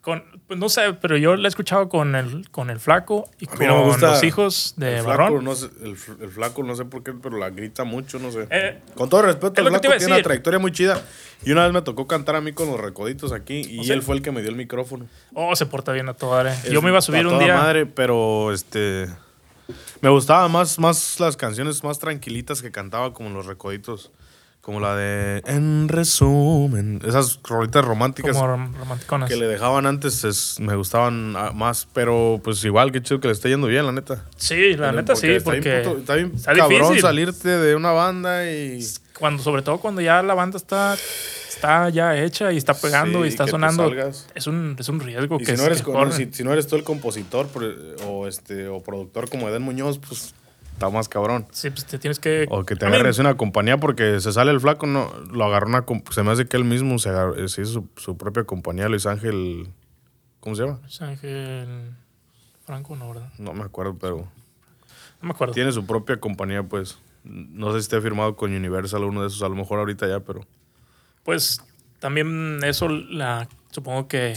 [SPEAKER 2] Con, pues no sé, pero yo la he escuchado con el, con el flaco y
[SPEAKER 1] A
[SPEAKER 2] con
[SPEAKER 1] no
[SPEAKER 2] los hijos de
[SPEAKER 1] el
[SPEAKER 2] Barrón.
[SPEAKER 1] flaco, no sé, el, fl- el flaco, no sé por qué, pero la grita mucho, no sé.
[SPEAKER 2] Eh,
[SPEAKER 1] con todo respeto,
[SPEAKER 2] es
[SPEAKER 1] el flaco
[SPEAKER 2] a
[SPEAKER 1] tiene una trayectoria muy chida. Y una vez me tocó cantar a mí con los recoditos aquí y
[SPEAKER 2] ¿O sea?
[SPEAKER 1] él fue el que me dio el micrófono.
[SPEAKER 2] oh, se porta bien a toda hora. Yo me iba a subir un
[SPEAKER 1] toda
[SPEAKER 2] día.
[SPEAKER 1] madre, pero este. Me gustaban más, más las canciones más tranquilitas que cantaba como los recoditos. Como la de En resumen. Esas rolitas románticas
[SPEAKER 2] Como rom- romanticonas.
[SPEAKER 1] que le dejaban antes es- me gustaban ah, más. Pero pues igual, qué chido que le esté yendo bien, la neta.
[SPEAKER 2] Sí, la neta sí,
[SPEAKER 1] está bien
[SPEAKER 2] porque
[SPEAKER 1] puto- está bien
[SPEAKER 2] está
[SPEAKER 1] cabrón
[SPEAKER 2] difícil.
[SPEAKER 1] salirte de una banda y.
[SPEAKER 2] cuando, sobre todo cuando ya la banda está, está ya hecha y está pegando
[SPEAKER 1] Sí,
[SPEAKER 2] y está sonando, es un, es un riesgo
[SPEAKER 1] Y
[SPEAKER 2] que
[SPEAKER 1] si no,
[SPEAKER 2] se-
[SPEAKER 1] eres,
[SPEAKER 2] que
[SPEAKER 1] con-
[SPEAKER 2] corren.
[SPEAKER 1] si, si no eres tú el compositor o, este, o productor como Eden Muñoz, pues está más cabrón.
[SPEAKER 2] Sí, pues te tienes que...
[SPEAKER 1] O que te agarres una compañía porque se sale el flaco, no, lo agarró una... Se me hace que él mismo se, agarró, eh, se hizo su, su propia compañía, Luis Ángel... ¿Cómo se llama?
[SPEAKER 2] Luis Ángel Franco, no, ¿verdad?
[SPEAKER 1] No me acuerdo, pero
[SPEAKER 2] No me acuerdo.
[SPEAKER 1] tiene su propia compañía, pues. No sé si esté firmado con Universal o uno de esos, a lo mejor ahorita ya, pero...
[SPEAKER 2] Pues también eso, la, supongo que,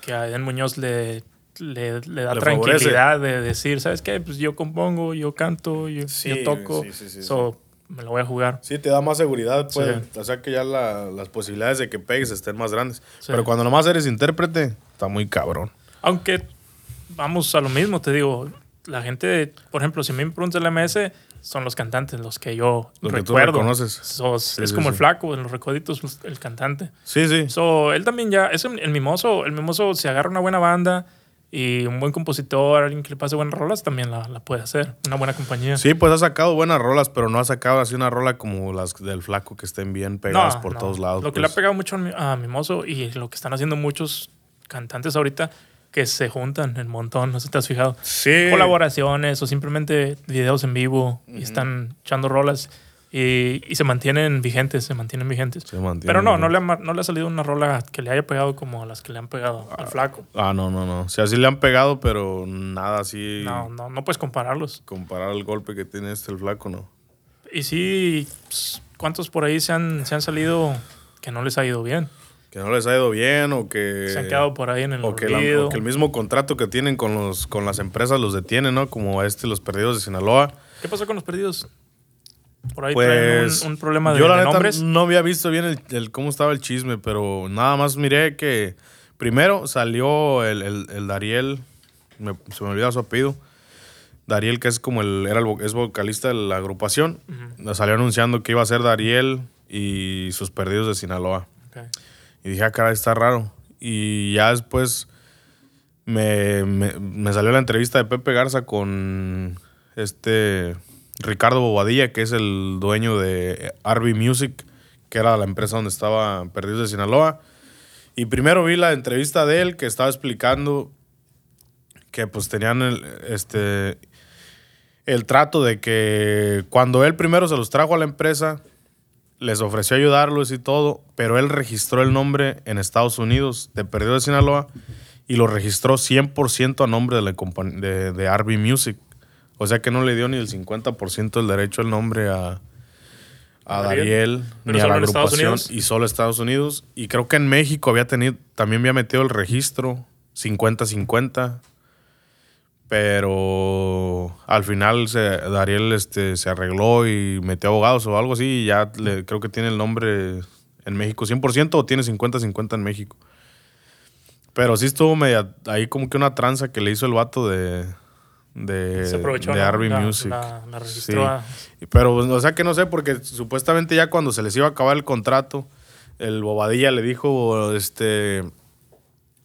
[SPEAKER 2] que a Eden Muñoz le, le, le da
[SPEAKER 1] Le
[SPEAKER 2] tranquilidad de decir, ¿sabes qué? Pues yo compongo, yo canto, yo,
[SPEAKER 1] Sí,
[SPEAKER 2] yo toco.
[SPEAKER 1] sí, sí, sí,
[SPEAKER 2] So, me lo voy a jugar.
[SPEAKER 1] Sí, te da más seguridad, pues. O sea que ya la- las posibilidades de que pegues estén más grandes. Pero cuando nomás eres intérprete, está muy cabrón.
[SPEAKER 2] Aunque vamos a lo mismo, te digo, la gente, por ejemplo, si me preguntas el MS, son los cantantes los que yo
[SPEAKER 1] Los que tú
[SPEAKER 2] recuerdo.
[SPEAKER 1] reconoces.
[SPEAKER 2] So, es
[SPEAKER 1] sí,
[SPEAKER 2] como el flaco, en los recoditos, el cantante.
[SPEAKER 1] Sí, sí.
[SPEAKER 2] So, él también ya, es el, el mimoso, el mimoso se agarra una buena banda y un buen compositor, alguien que le pase buenas rolas, también la, la puede hacer. Una buena compañía.
[SPEAKER 1] Sí, pues ha sacado buenas rolas, pero no ha sacado así una rola como las del flaco que estén bien pegadas
[SPEAKER 2] No,
[SPEAKER 1] por
[SPEAKER 2] no.
[SPEAKER 1] todos lados.
[SPEAKER 2] Lo que
[SPEAKER 1] pues.
[SPEAKER 2] le ha pegado mucho a Mi- a Mimoso y lo que están haciendo muchos cantantes ahorita que se juntan en montón, no sé si te has fijado.
[SPEAKER 1] Sí.
[SPEAKER 2] Colaboraciones o simplemente videos en vivo y están echando rolas y, y se mantienen vigentes, se mantienen vigentes.
[SPEAKER 1] Se mantienen
[SPEAKER 2] Pero no, no
[SPEAKER 1] vigentes.
[SPEAKER 2] le, ha, no le ha salido una rola que le haya pegado como las que le han pegado al flaco.
[SPEAKER 1] Ah, no, no, no. O sea, sí le han pegado, pero nada así.
[SPEAKER 2] No, no, no puedes compararlos.
[SPEAKER 1] Comparar el golpe que tiene este el flaco, no.
[SPEAKER 2] Y sí, pues, ¿cuántos por ahí se han, se han salido que no les ha ido bien?
[SPEAKER 1] Que no les ha ido bien o que.
[SPEAKER 2] Se han quedado por ahí en el
[SPEAKER 1] o que, la- o que el mismo contrato que tienen con, los, con las empresas los detiene, ¿no? Como a este, los perdidos de Sinaloa.
[SPEAKER 2] ¿Qué pasó con los perdidos? Por ahí
[SPEAKER 1] Pues.
[SPEAKER 2] un, un problema de,
[SPEAKER 1] yo, la
[SPEAKER 2] de
[SPEAKER 1] neta,
[SPEAKER 2] nombres.
[SPEAKER 1] no había visto bien el, el cómo estaba el chisme, pero nada más miré que. Primero salió el, el, el Dariel. me- se me olvidó su apellido. Dariel, que es como el, era el, es vocalista de la agrupación. Salió anunciando que iba a ser Dariel y sus perdidos de Sinaloa. Y dije, ah, caray, está raro. Y ya después me, me- me salió la entrevista de Pepe Garza con este Ricardo Bobadilla, que es el dueño de RB Music, que era la empresa donde estaba Perdidos de Sinaloa. Y primero vi la entrevista de él que estaba explicando que pues tenían el, este, el trato de que cuando él primero se los trajo a la empresa, les ofreció ayudarlos y todo, pero él registró el nombre en Estados Unidos de Perdido de Sinaloa y lo registró 100% a nombre de, la de, de RB Music. O sea que no le dio ni el 50% del derecho al nombre a, a
[SPEAKER 2] Dariel.
[SPEAKER 1] Ni a la agrupación y solo Estados Unidos. Y creo que en México había tenido, también había metido el registro 50-50. Pero al final se, Dariel este, se arregló y metió abogados o algo así. Y ya le- creo que tiene el nombre en México 100% o tiene 50-50 en México. Pero sí estuvo media, ahí como que una tranza que le hizo el vato de, de,
[SPEAKER 2] Se aprovechó
[SPEAKER 1] de
[SPEAKER 2] la,
[SPEAKER 1] Music.
[SPEAKER 2] La, la registró
[SPEAKER 1] Sí.
[SPEAKER 2] a-
[SPEAKER 1] Pero, o sea que no sé, porque supuestamente ya cuando se les iba a acabar el contrato, el Bobadilla le dijo, este,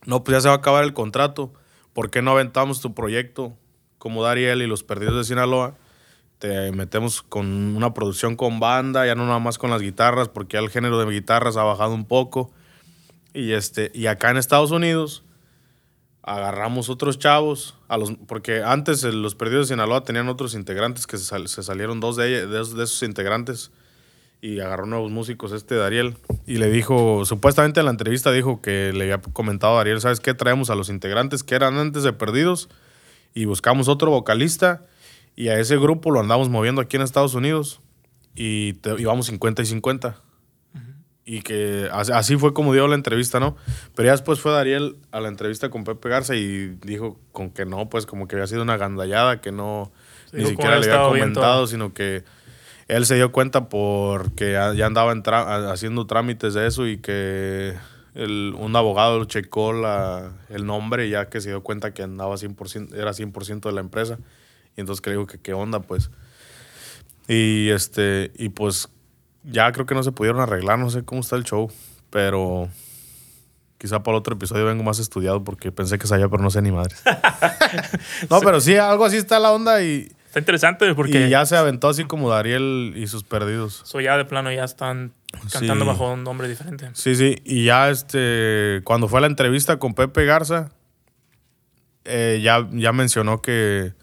[SPEAKER 1] no, pues ya se va a acabar el contrato, ¿por qué no aventamos tu proyecto como Dariel y los Perdidos de Sinaloa? Te metemos con una producción con banda, ya no nada más con las guitarras, porque ya el género de guitarras ha bajado un poco. Y, este, y acá en Estados Unidos agarramos otros chavos, a los, porque antes eh, los Perdidos de Sinaloa tenían otros integrantes que se, sal- se salieron dos de, de, esos, integrantes y agarró nuevos músicos este Dariel y le dijo, supuestamente en la entrevista dijo que le había comentado a Dariel, ¿sabes qué? Traemos a los integrantes que eran antes de Perdidos y buscamos otro vocalista y a ese grupo lo andamos moviendo aquí en Estados Unidos y te- íbamos 50 y 50. Y que así, fue como dio la entrevista, ¿no? Pero ya después fue Dariel a la entrevista con Pepe Garza y dijo con que no, pues como que había sido una gandallada, que no,
[SPEAKER 2] Sí,
[SPEAKER 1] ni siquiera le
[SPEAKER 2] había
[SPEAKER 1] comentado, sino que él se dio cuenta porque ya andaba en haciendo trámites de eso y que el- un abogado checó la, el nombre ya que se dio cuenta que andaba 100%, era 100% de la empresa. Y entonces creo que qué onda, pues. Y este, y pues ya creo que no se pudieron arreglar, no sé cómo está el show, pero quizá para el otro episodio vengo más estudiado porque pensé que sabía, pero no sé ni madre. no, pero sí, algo así está la onda y,
[SPEAKER 2] Está interesante porque
[SPEAKER 1] y ya se aventó así como Dariel y sus perdidos.
[SPEAKER 2] so ya de plano ya están cantando
[SPEAKER 1] Sí.
[SPEAKER 2] bajo un nombre diferente.
[SPEAKER 1] Sí, sí, y ya este, cuando fue a la entrevista con Pepe Garza, eh, ya, ya mencionó que,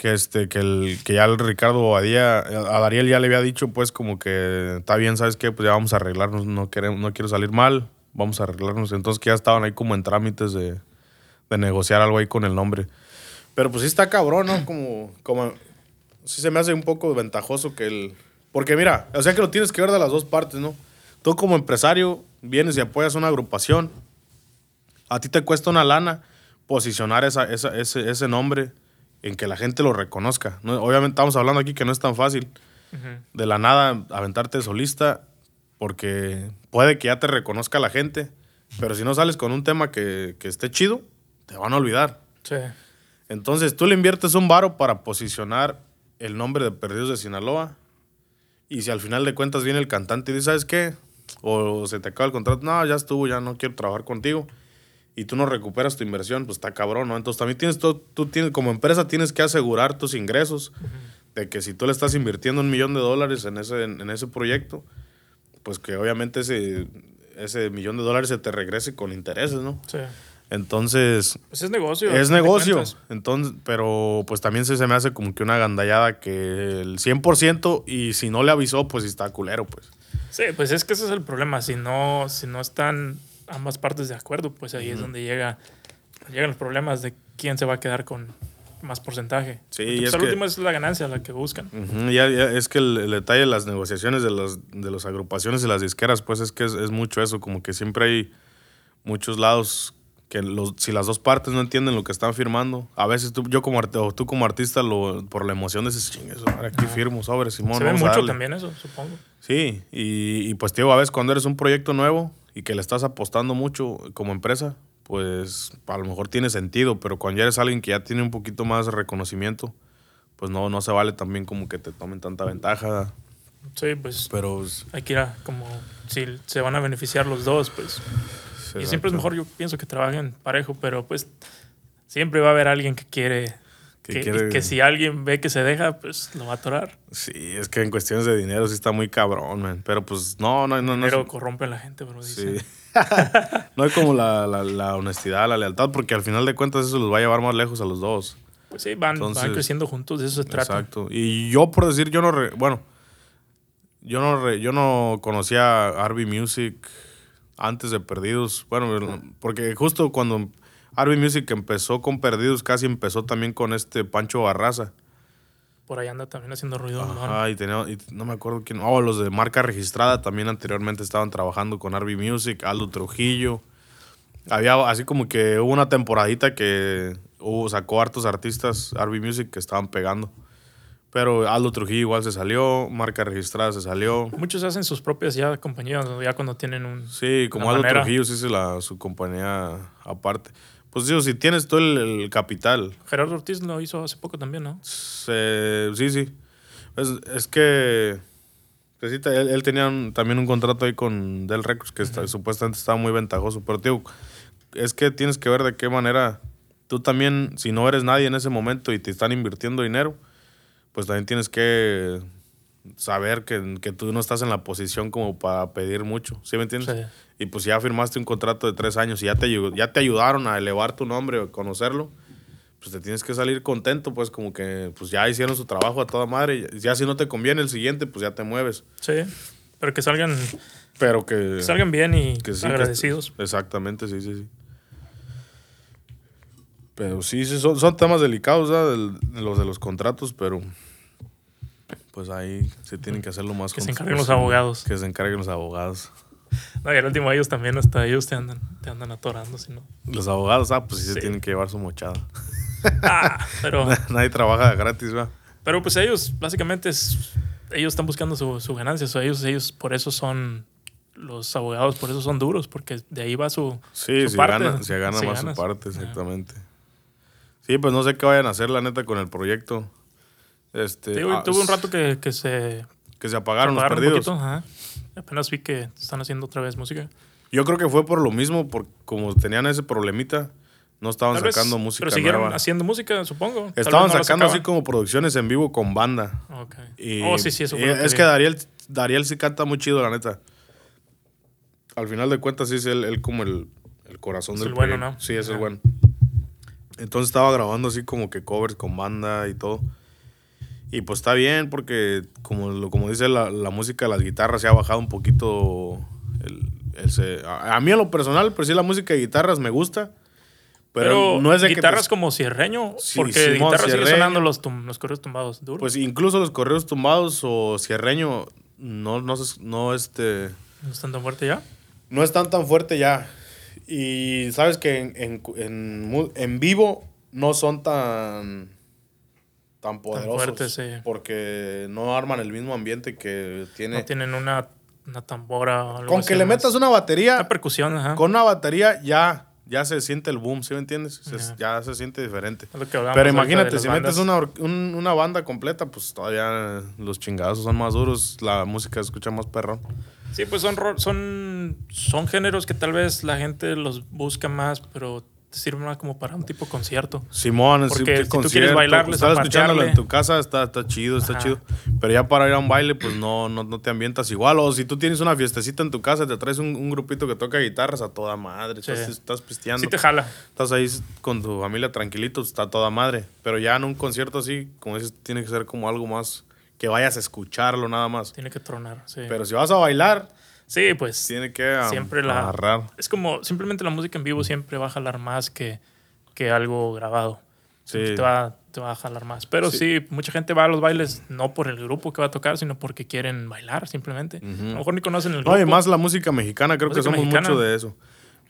[SPEAKER 1] que, este, que, el, que ya el Ricardo Bobadilla, a Dariel ya le había dicho pues como que está bien, ¿sabes qué? Pues ya vamos a arreglarnos, no, queremos, no quiero salir mal, vamos a arreglarnos. Entonces que ya estaban ahí como en trámites de, de negociar algo ahí con el nombre. Pero pues sí está cabrón, ¿no? Como, como, sí se me hace un poco ventajoso que el... Porque mira, o sea que lo tienes que ver de las dos partes, ¿no? Tú como empresario vienes y apoyas una agrupación. A ti te cuesta una lana posicionar esa, esa- ese, ese nombre en que la gente lo reconozca. ¿no? Obviamente estamos hablando aquí que no es tan fácil. de la nada aventarte solista, porque puede que ya te reconozca la gente, pero si no sales con un tema que, que esté chido, te van a olvidar.
[SPEAKER 2] Sí.
[SPEAKER 1] Entonces tú le inviertes un varo para posicionar el nombre de Perdidos de Sinaloa. Y si al final de cuentas viene el cantante y dice, ¿sabes qué? O se te acaba el contrato, no, ya estuvo, ya no quiero trabajar contigo. Y tú no recuperas tu inversión, pues está cabrón, ¿no? Entonces también tienes todo, tú tienes, como empresa tienes que asegurar tus ingresos. De que si tú le estás invirtiendo un millón de dólares en ese, en, ese proyecto, pues que obviamente ese, ese millón de dólares se te regrese con intereses, ¿no?
[SPEAKER 2] Sí.
[SPEAKER 1] Entonces.
[SPEAKER 2] Pues es negocio.
[SPEAKER 1] Es negocio. Entonces, pero pues también se, se, me hace como que una gandallada que el 100% y si no le avisó, pues está culero, pues.
[SPEAKER 2] Sí, pues es que ese es el problema. Si no, si no están ambas partes de acuerdo, pues ahí es donde llega, llegan los problemas de quién se va a quedar con más porcentaje.
[SPEAKER 1] Sí,
[SPEAKER 2] y
[SPEAKER 1] es
[SPEAKER 2] al
[SPEAKER 1] que,
[SPEAKER 2] último es la ganancia la que buscan.
[SPEAKER 1] ya, ya, es que el, el, detalle de las negociaciones de las de las agrupaciones y las disqueras, pues es que es, es mucho eso, como que siempre hay muchos lados que los, si las dos partes no entienden lo que están firmando, a veces tú, yo como o tú como artista lo, por la emoción dices, ching, eso, aquí firmo sobre Simón.
[SPEAKER 2] Se ve mucho también eso, supongo.
[SPEAKER 1] Sí, y, y pues tío, a veces cuando eres un proyecto nuevo y que le estás apostando mucho como empresa, pues a lo mejor tiene sentido, pero cuando ya eres alguien que ya tiene un poquito más de reconocimiento, pues no, no se vale también como que te tomen tanta ventaja.
[SPEAKER 2] Sí, pues
[SPEAKER 1] pero
[SPEAKER 2] hay que ir a como si se van a beneficiar los dos, pues y siempre es mejor, yo pienso, que trabajen parejo, pero pues siempre va a haber alguien que quiere que, que, si alguien ve que se deja, pues lo va a atorar.
[SPEAKER 1] Sí, es que en cuestiones de dinero sí está muy cabrón, man. Pero pues no, no, no.
[SPEAKER 2] Pero
[SPEAKER 1] no,
[SPEAKER 2] corrompe a la gente, bro.
[SPEAKER 1] Sí. no hay como la, la, la, honestidad, la lealtad, porque al final de cuentas eso los va a llevar más lejos a los dos.
[SPEAKER 2] Pues sí, van, Entonces, van creciendo juntos, de eso se trata.
[SPEAKER 1] Exacto. Y yo, por decir, yo no. Re, bueno, yo no, re, yo no conocía Arby Music antes de Perdidos. Bueno, porque justo cuando Arby Music empezó con Perdidos, casi empezó también con este Pancho Barraza.
[SPEAKER 2] Por ahí anda también haciendo ruido.
[SPEAKER 1] Ajá, y, tenía, y no me acuerdo quién. Oh, los de marca registrada también anteriormente estaban trabajando con Arby Music, Aldo Trujillo. Había así como que hubo una temporadita que hubo, sacó hartos artistas Arby Music que estaban pegando. Pero Aldo Trujillo igual se salió, marca registrada se salió.
[SPEAKER 2] Muchos hacen sus propias ya compañías, ya cuando tienen un.
[SPEAKER 1] Sí, como Aldo manera. Trujillo sí es la, su compañía aparte. Pues digo, si tienes todo el, el, capital.
[SPEAKER 2] Gerardo Ortiz lo hizo hace poco también, ¿no?
[SPEAKER 1] Se, sí, sí. Es, es que. Pues sí, él, él, tenía un, también un contrato ahí con Del Records que uh -huh. está, supuestamente estaba muy ventajoso. Pero, tío, es que tienes que ver de qué manera. Tú también, si no eres nadie en ese momento y te están invirtiendo dinero pues también tienes que saber que, que, tú no estás en la posición como para pedir mucho, ¿sí me entiendes?
[SPEAKER 2] Sí.
[SPEAKER 1] Y pues ya firmaste un contrato de tres años y ya te, ya te ayudaron a elevar tu nombre o conocerlo, pues te tienes que salir contento, pues como que pues ya hicieron su trabajo a toda madre. Ya si no te conviene el siguiente, pues ya te mueves.
[SPEAKER 2] Sí, pero que salgan...
[SPEAKER 1] Pero que...
[SPEAKER 2] que salgan bien y que sí, agradecidos.
[SPEAKER 1] Que, exactamente, sí, sí, sí. Pero sí, sí son, son temas delicados. De los de los contratos, pero pues ahí se tienen que hacerlo más
[SPEAKER 2] Que se encarguen los abogados.
[SPEAKER 1] Que se encarguen los abogados.
[SPEAKER 2] No, y al último ellos también, hasta ellos te andan, te andan atorando, si no.
[SPEAKER 1] Los abogados, ah, pues sí, sí. se tienen que llevar su mochada.
[SPEAKER 2] Ah, pero...
[SPEAKER 1] Nadie trabaja gratis, ¿verdad?
[SPEAKER 2] Pero pues ellos, básicamente, es, ellos están buscando su, su ganancia. O sea, ellos, ellos por eso son los abogados, por eso son duros, porque de ahí va su,
[SPEAKER 1] sí,
[SPEAKER 2] su
[SPEAKER 1] si
[SPEAKER 2] parte.
[SPEAKER 1] Gana, si gana si más ganas. su parte, exactamente. Sí, pues no sé qué vayan a hacer, la neta, con el proyecto. Este,
[SPEAKER 2] ah, tuve un rato que, que se...
[SPEAKER 1] Que se apagaron, se apagaron los perdidos.
[SPEAKER 2] Ajá. Apenas vi que están haciendo otra vez música.
[SPEAKER 1] Yo creo que fue por lo mismo, por como tenían ese problemita, no estaban
[SPEAKER 2] Tal
[SPEAKER 1] sacando
[SPEAKER 2] vez,
[SPEAKER 1] música
[SPEAKER 2] Pero siguieron
[SPEAKER 1] nueva.
[SPEAKER 2] haciendo música, supongo.
[SPEAKER 1] Estaban
[SPEAKER 2] no
[SPEAKER 1] sacando así como producciones en vivo con banda.
[SPEAKER 2] Okay.
[SPEAKER 1] Y,
[SPEAKER 2] oh, sí, sí, eso
[SPEAKER 1] y
[SPEAKER 2] fue
[SPEAKER 1] Es que, que Dariel, Dariel sí canta muy chido, la neta. Al final de cuentas, sí es él, él como el, el corazón
[SPEAKER 2] es
[SPEAKER 1] del
[SPEAKER 2] el bueno. ¿no?
[SPEAKER 1] Sí, es el bueno. Entonces estaba grabando así como que covers con banda y todo. Y pues está bien porque, como, lo, como dice la, la música, las guitarras se ha bajado un poquito. El, el se, a, a, mí, a lo personal, pues sí, la música de guitarras me gusta. Pero,
[SPEAKER 2] pero
[SPEAKER 1] no es de
[SPEAKER 2] guitarras
[SPEAKER 1] que,
[SPEAKER 2] como cierreño,
[SPEAKER 1] Sí,
[SPEAKER 2] porque
[SPEAKER 1] Simón,
[SPEAKER 2] guitarras sigue sonando los, tum- los correos tumbados duros.
[SPEAKER 1] Pues incluso los correos tumbados o cierreño no, no, no, este,
[SPEAKER 2] ¿No están tan fuerte ya?
[SPEAKER 1] no están tan fuerte ya. Y sabes que en, en, en en vivo no son tan tan poderosos.
[SPEAKER 2] fuertes, sí.
[SPEAKER 1] Porque no arman el mismo ambiente que tiene.
[SPEAKER 2] No tienen una, una tambora o algo
[SPEAKER 1] con que le
[SPEAKER 2] más.
[SPEAKER 1] metas una batería,
[SPEAKER 2] Una percusión, ajá.
[SPEAKER 1] con una batería ya, ya se siente el boom, ¿sí me entiendes? Se-
[SPEAKER 2] Ya.
[SPEAKER 1] ya se siente diferente.
[SPEAKER 2] Es lo que
[SPEAKER 1] Pero imagínate, si metes una, un- una banda completa, pues todavía los chingados son más duros, la música se escucha más perrón.
[SPEAKER 2] Sí, pues son, son, son géneros que tal vez la gente los busca más, pero te sirven más como para un tipo concierto.
[SPEAKER 1] Simón,
[SPEAKER 2] Porque
[SPEAKER 1] qué
[SPEAKER 2] si tú quieres bailarle,
[SPEAKER 1] Estar escuchándolo en tu casa está, está chido, está
[SPEAKER 2] Ajá.
[SPEAKER 1] chido. Pero ya para ir a un baile, pues no, no, no te ambientas igual. O si tú tienes una fiestecita en tu casa, te traes un, un grupito que toca guitarras a toda madre.
[SPEAKER 2] Sí.
[SPEAKER 1] Estás, estás pisteando.
[SPEAKER 2] Sí te jala.
[SPEAKER 1] Estás ahí con tu familia tranquilito, está toda madre. Pero ya en un concierto así, como dices, tiene que ser como algo más que vayas a escucharlo nada más.
[SPEAKER 2] Tiene que tronar, sí.
[SPEAKER 1] Pero si vas a bailar,
[SPEAKER 2] sí, pues
[SPEAKER 1] tiene que
[SPEAKER 2] siempre la...
[SPEAKER 1] agarrar.
[SPEAKER 2] Es como, simplemente la música en vivo siempre va a jalar más que, que algo grabado.
[SPEAKER 1] Sí.
[SPEAKER 2] Te, va, te va a jalar más. Pero sí. mucha gente va a los bailes no por el grupo que va a tocar, sino porque quieren bailar simplemente. A lo mejor ni conocen el grupo.
[SPEAKER 1] No, y más la música mexicana, creo que somos
[SPEAKER 2] mexicana.
[SPEAKER 1] mucho de eso.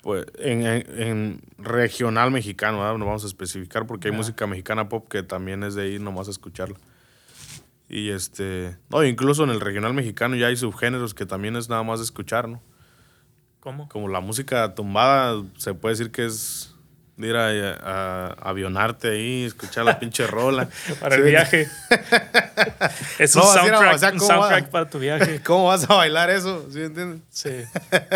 [SPEAKER 1] Pues en, en- en regional mexicano, ¿verdad? no vamos a especificar porque hay música mexicana pop que también es de ir nomás a escucharla. Y este, no, incluso en el regional mexicano ya hay subgéneros que también es nada más escuchar, ¿no?
[SPEAKER 2] ¿Cómo?
[SPEAKER 1] Como la música tumbada, se puede decir que es ir a, a- a avionarte ahí, escuchar la pinche rola.
[SPEAKER 2] Para el viaje. es un
[SPEAKER 1] No,
[SPEAKER 2] soundtrack,
[SPEAKER 1] o sea,
[SPEAKER 2] un soundtrack para tu viaje.
[SPEAKER 1] ¿Cómo vas a bailar eso? ¿Sí entiendes?
[SPEAKER 2] Sí.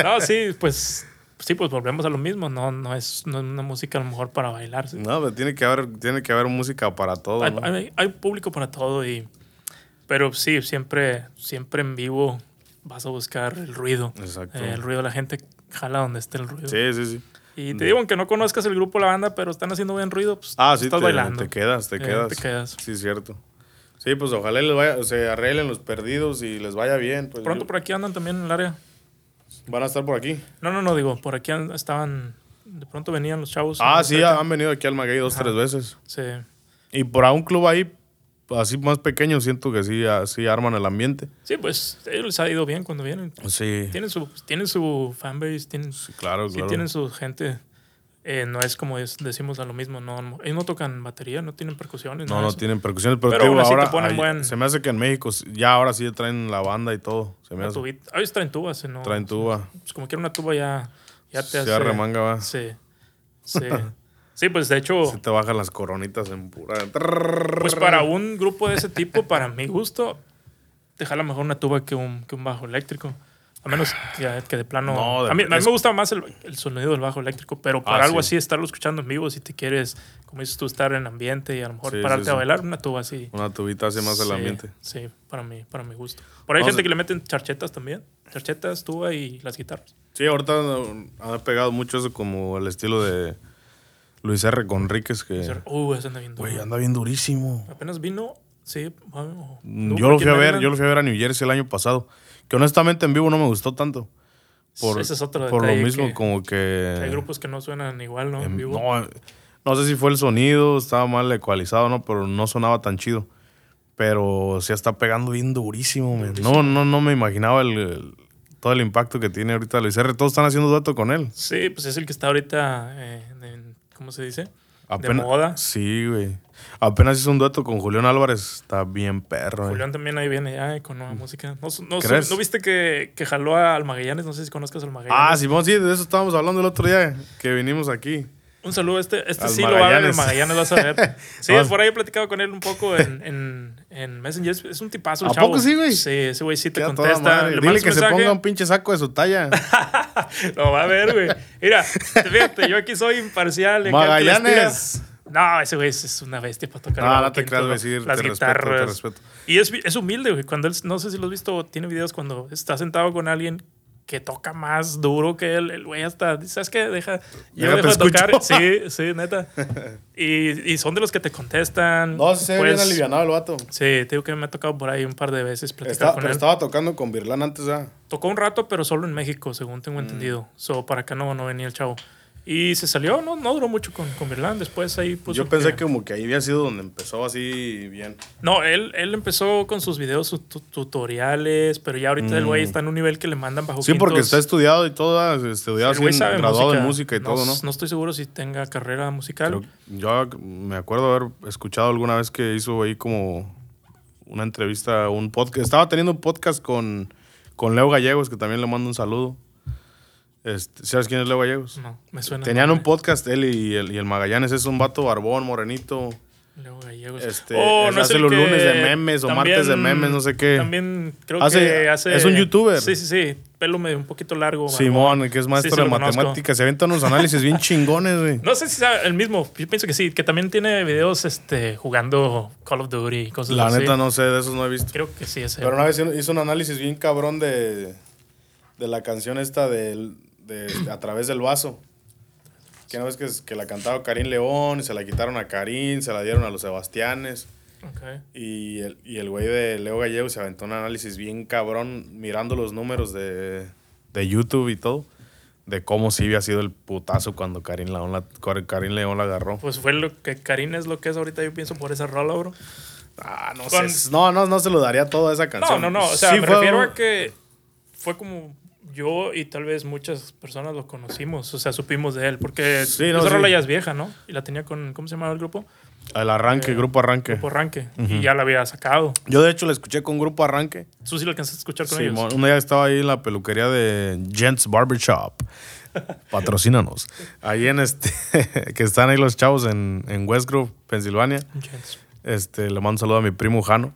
[SPEAKER 2] No, sí, pues sí, pues volvemos a lo mismo. No, no es, no es una música a lo mejor para bailar. sí.
[SPEAKER 1] No, pero tiene que haber, tiene que haber música para todo.
[SPEAKER 2] Hay,
[SPEAKER 1] ¿no?
[SPEAKER 2] hay- hay público para todo y pero sí, siempre, siempre en vivo vas a buscar el ruido.
[SPEAKER 1] Exacto.
[SPEAKER 2] Eh, el ruido, la gente jala donde esté el ruido.
[SPEAKER 1] Sí, sí, sí.
[SPEAKER 2] Y te digo, aunque no conozcas el grupo la banda, pero están haciendo buen ruido, pues
[SPEAKER 1] Ah, sí,
[SPEAKER 2] estás
[SPEAKER 1] te,
[SPEAKER 2] bailando.
[SPEAKER 1] te quedas, te
[SPEAKER 2] Eh,
[SPEAKER 1] quedas.
[SPEAKER 2] te quedas.
[SPEAKER 1] Sí, cierto. Sí, pues ojalá les vaya, se arreglen los perdidos y les vaya bien. Pues,
[SPEAKER 2] Pronto
[SPEAKER 1] yo-
[SPEAKER 2] por aquí andan también en el área.
[SPEAKER 1] Van a estar por aquí.
[SPEAKER 2] No, no, no, digo, por aquí an- estaban. De pronto venían los chavos.
[SPEAKER 1] Ah, sí, han venido aquí al Maguey dos,
[SPEAKER 2] Ajá.
[SPEAKER 1] tres veces.
[SPEAKER 2] Sí.
[SPEAKER 1] Y por a un club ahí, así más pequeño, siento que sí, así arman el ambiente.
[SPEAKER 2] Sí, pues a ellos les ha ido bien cuando vienen.
[SPEAKER 1] Sí,
[SPEAKER 2] Tienen su, tienen su fanbase, tienen, sí,
[SPEAKER 1] claro, claro.
[SPEAKER 2] tienen su gente. Eh, no es como es- decimos a lo mismo, no, ellos no tocan batería, no tienen percusiones.
[SPEAKER 1] No, no tienen percusiones, pero,
[SPEAKER 2] Pero
[SPEAKER 1] digo, ahora
[SPEAKER 2] buen-
[SPEAKER 1] se me hace que en México ya ahora sí traen la banda y todo. Se me hace.
[SPEAKER 2] A veces traen tubas. ¿no?
[SPEAKER 1] Traen tuba.
[SPEAKER 2] Pues como quiera una tuba ya, ya te
[SPEAKER 1] Se
[SPEAKER 2] hace.
[SPEAKER 1] arremanga, va.
[SPEAKER 2] Sí. Sí. Sí, pues de hecho,
[SPEAKER 1] Se te bajan las coronitas en pura.
[SPEAKER 2] pues para un grupo de ese tipo, para mi gusto, te jala mejor una tuba que un, que un bajo eléctrico. A menos que, que de plano.
[SPEAKER 1] No, de-
[SPEAKER 2] a, mí, a mí me gusta más el, el sonido del bajo eléctrico, pero para
[SPEAKER 1] Ah,
[SPEAKER 2] algo
[SPEAKER 1] sí.
[SPEAKER 2] así, estarlo escuchando en vivo, si te quieres, como dices tú, estar en ambiente y a lo mejor
[SPEAKER 1] Sí,
[SPEAKER 2] pararte
[SPEAKER 1] sí,
[SPEAKER 2] a bailar, una tuba así.
[SPEAKER 1] Una tubita hace más el ambiente.
[SPEAKER 2] Sí, para mí, para mi gusto. Por ahí hay
[SPEAKER 1] No,
[SPEAKER 2] gente que le meten charchetas también. Charchetas, tuba y las guitarras.
[SPEAKER 1] Sí, ahorita ha pegado mucho eso como el estilo de Luis R. Conríquez, que.
[SPEAKER 2] Uh, ese anda bien duro.
[SPEAKER 1] Güey, anda bien durísimo.
[SPEAKER 2] Apenas vino, sí. bueno,
[SPEAKER 1] Mm, Yo lo fui a
[SPEAKER 2] en
[SPEAKER 1] ver, yo lo fui a ver a New Jersey el año pasado. Que honestamente en vivo no me gustó tanto. Por,
[SPEAKER 2] Ese es otro
[SPEAKER 1] por lo mismo,
[SPEAKER 2] que-
[SPEAKER 1] como que.
[SPEAKER 2] Hay grupos que no suenan igual, ¿no? En
[SPEAKER 1] em,
[SPEAKER 2] vivo.
[SPEAKER 1] no, no sé si fue el sonido, estaba mal ecualizado, ¿no? Pero no sonaba tan chido. Pero sí está pegando bien durísimo. No, no, no me imaginaba el, el- todo el impacto que tiene ahorita Luis R. Todos están haciendo dueto con él.
[SPEAKER 2] Sí, pues es el que está ahorita eh, en, ¿cómo se dice?
[SPEAKER 1] Apenas-
[SPEAKER 2] de moda.
[SPEAKER 1] Sí, güey. Apenas hizo un dueto con Julián Álvarez. Está bien perro. eh.
[SPEAKER 2] Julián también ahí viene ya eh, con nueva música. ¿No, no,
[SPEAKER 1] ¿Crees?
[SPEAKER 2] ¿no viste que, que jaló a Almagallanes? No sé si conozcas a
[SPEAKER 1] Ah,
[SPEAKER 2] Almagallanes.
[SPEAKER 1] Simón, sí, de eso estábamos hablando el otro día que vinimos aquí.
[SPEAKER 2] Un saludo, este, este
[SPEAKER 1] Al
[SPEAKER 2] sí lo va a ver, el
[SPEAKER 1] Magallanes.
[SPEAKER 2] Magallanes vas a ver. Sí,
[SPEAKER 1] No.
[SPEAKER 2] por ahí he platicado con él un poco en, en, en Messenger. Es- un tipazo el
[SPEAKER 1] ¿A
[SPEAKER 2] chavo.
[SPEAKER 1] poco sí, güey?
[SPEAKER 2] Sí, ese güey sí te
[SPEAKER 1] Queda
[SPEAKER 2] contesta. le
[SPEAKER 1] Dile que
[SPEAKER 2] un
[SPEAKER 1] se
[SPEAKER 2] mensaje.
[SPEAKER 1] ponga un pinche saco de su talla.
[SPEAKER 2] Lo va a ver, güey. Mira, fíjate, yo aquí soy imparcial.
[SPEAKER 1] Magallanes.
[SPEAKER 2] No, ese güey es una bestia para tocar.
[SPEAKER 1] No, no te creas,
[SPEAKER 2] ¿no?
[SPEAKER 1] sí, te
[SPEAKER 2] Las
[SPEAKER 1] respeto, te
[SPEAKER 2] guitarras.
[SPEAKER 1] respeto.
[SPEAKER 2] Y es, es humilde, güey. Cuando él, no sé si lo has visto, tiene videos cuando está sentado con alguien que toca más duro que él. El güey hasta, dice, ¿sabes qué? Deja, yo dejo de tocar. Sí, sí, neta. Y, y son de los que te contestan.
[SPEAKER 1] No, sí se ve bien
[SPEAKER 2] Pues,
[SPEAKER 1] alivianado el vato.
[SPEAKER 2] Sí, te digo que me ha tocado por ahí un par de veces platicar
[SPEAKER 1] Está-
[SPEAKER 2] con
[SPEAKER 1] pero
[SPEAKER 2] él.
[SPEAKER 1] estaba tocando con Virlán antes ya.
[SPEAKER 2] Tocó un rato, pero solo en México, según
[SPEAKER 1] Mm.
[SPEAKER 2] tengo entendido. So, para acá no, no venía el chavo. Y se salió, no, no duró mucho con, con. Después ahí puso
[SPEAKER 1] Yo pensé que como que ahí había sido donde empezó así bien.
[SPEAKER 2] No, él, él empezó con sus videos, sus tu- tutoriales, pero ya ahorita el güey
[SPEAKER 1] Mm.
[SPEAKER 2] está en un nivel que le mandan bajo
[SPEAKER 1] Sí, porque está estudiado y todo, ah, estudiado
[SPEAKER 2] El
[SPEAKER 1] así,
[SPEAKER 2] sabe
[SPEAKER 1] graduado en música y todo, ¿no?
[SPEAKER 2] No estoy seguro si tenga carrera musical.
[SPEAKER 1] Creo- yo me acuerdo haber escuchado alguna vez que hizo ahí como una entrevista, un podcast. Estaba teniendo un podcast con, con Leo Gallegos, que también le mando un saludo. Este, ¿Sabes quién es Leo Gallegos?
[SPEAKER 2] No, me suena.
[SPEAKER 1] Tenían un podcast, él y el, y el Magallanes. Es un vato barbón, morenito.
[SPEAKER 2] Leo Gallegos.
[SPEAKER 1] Este,
[SPEAKER 2] Oh, ¿no
[SPEAKER 1] hace los
[SPEAKER 2] que
[SPEAKER 1] lunes de memes o martes de memes, no sé qué.
[SPEAKER 2] También creo
[SPEAKER 1] Hace-
[SPEAKER 2] que hace.
[SPEAKER 1] es un youtuber.
[SPEAKER 2] Sí, sí, sí. Pelo medio un poquito largo.
[SPEAKER 1] Simón, que es maestro
[SPEAKER 2] sí,
[SPEAKER 1] de
[SPEAKER 2] conozco.
[SPEAKER 1] matemáticas. Se avientan unos análisis bien chingones, güey.
[SPEAKER 2] No sé si sea el mismo. Yo pienso que sí. Que también tiene videos este, jugando Call of Duty y cosas
[SPEAKER 1] La
[SPEAKER 2] así.
[SPEAKER 1] neta no sé, de esos no he visto.
[SPEAKER 2] Creo que sí ese.
[SPEAKER 1] Pero una vez hizo un análisis bien cabrón de, de la canción esta del- de, A través del vaso. Que una vez que, que la cantaba Karim León, y se la quitaron a Karim, se la dieron a los Sebastianes.
[SPEAKER 2] Ok.
[SPEAKER 1] Y el, y el güey de Leo Gallego se aventó un análisis bien cabrón mirando los números de, de YouTube y todo. De cómo sí había sido el putazo cuando Karim León la, Karim León la agarró.
[SPEAKER 2] Pues fue lo que Karim es lo que es ahorita, yo pienso, por esa rola, bro.
[SPEAKER 1] Ah, no
[SPEAKER 2] Con-
[SPEAKER 1] sé. No, no, no se lo daría toda esa
[SPEAKER 2] No,
[SPEAKER 1] canción.
[SPEAKER 2] no, no. O sea,
[SPEAKER 1] Sí
[SPEAKER 2] me
[SPEAKER 1] fue-
[SPEAKER 2] refiero a que fue como yo y tal vez muchas personas lo conocimos. O sea, supimos de él. Porque
[SPEAKER 1] Sí, no,
[SPEAKER 2] esa
[SPEAKER 1] sí.
[SPEAKER 2] rola ya es vieja, ¿no? Y la tenía con. ¿Cómo se llamaba el grupo?
[SPEAKER 1] El arranque,
[SPEAKER 2] Eh,
[SPEAKER 1] grupo arranque.
[SPEAKER 2] Grupo Arranque. Y ya la había sacado.
[SPEAKER 1] Yo de hecho la escuché con Grupo Arranque.
[SPEAKER 2] Tú sí lo alcanzaste a escuchar con
[SPEAKER 1] Simón,
[SPEAKER 2] ellos.
[SPEAKER 1] un día estaba ahí en la peluquería de Gents Barbershop. Patrocínanos. Ahí en este, que están ahí los chavos en, en West Grove, Pensilvania.
[SPEAKER 2] Gents.
[SPEAKER 1] Este, le mando un saludo a mi primo Jano.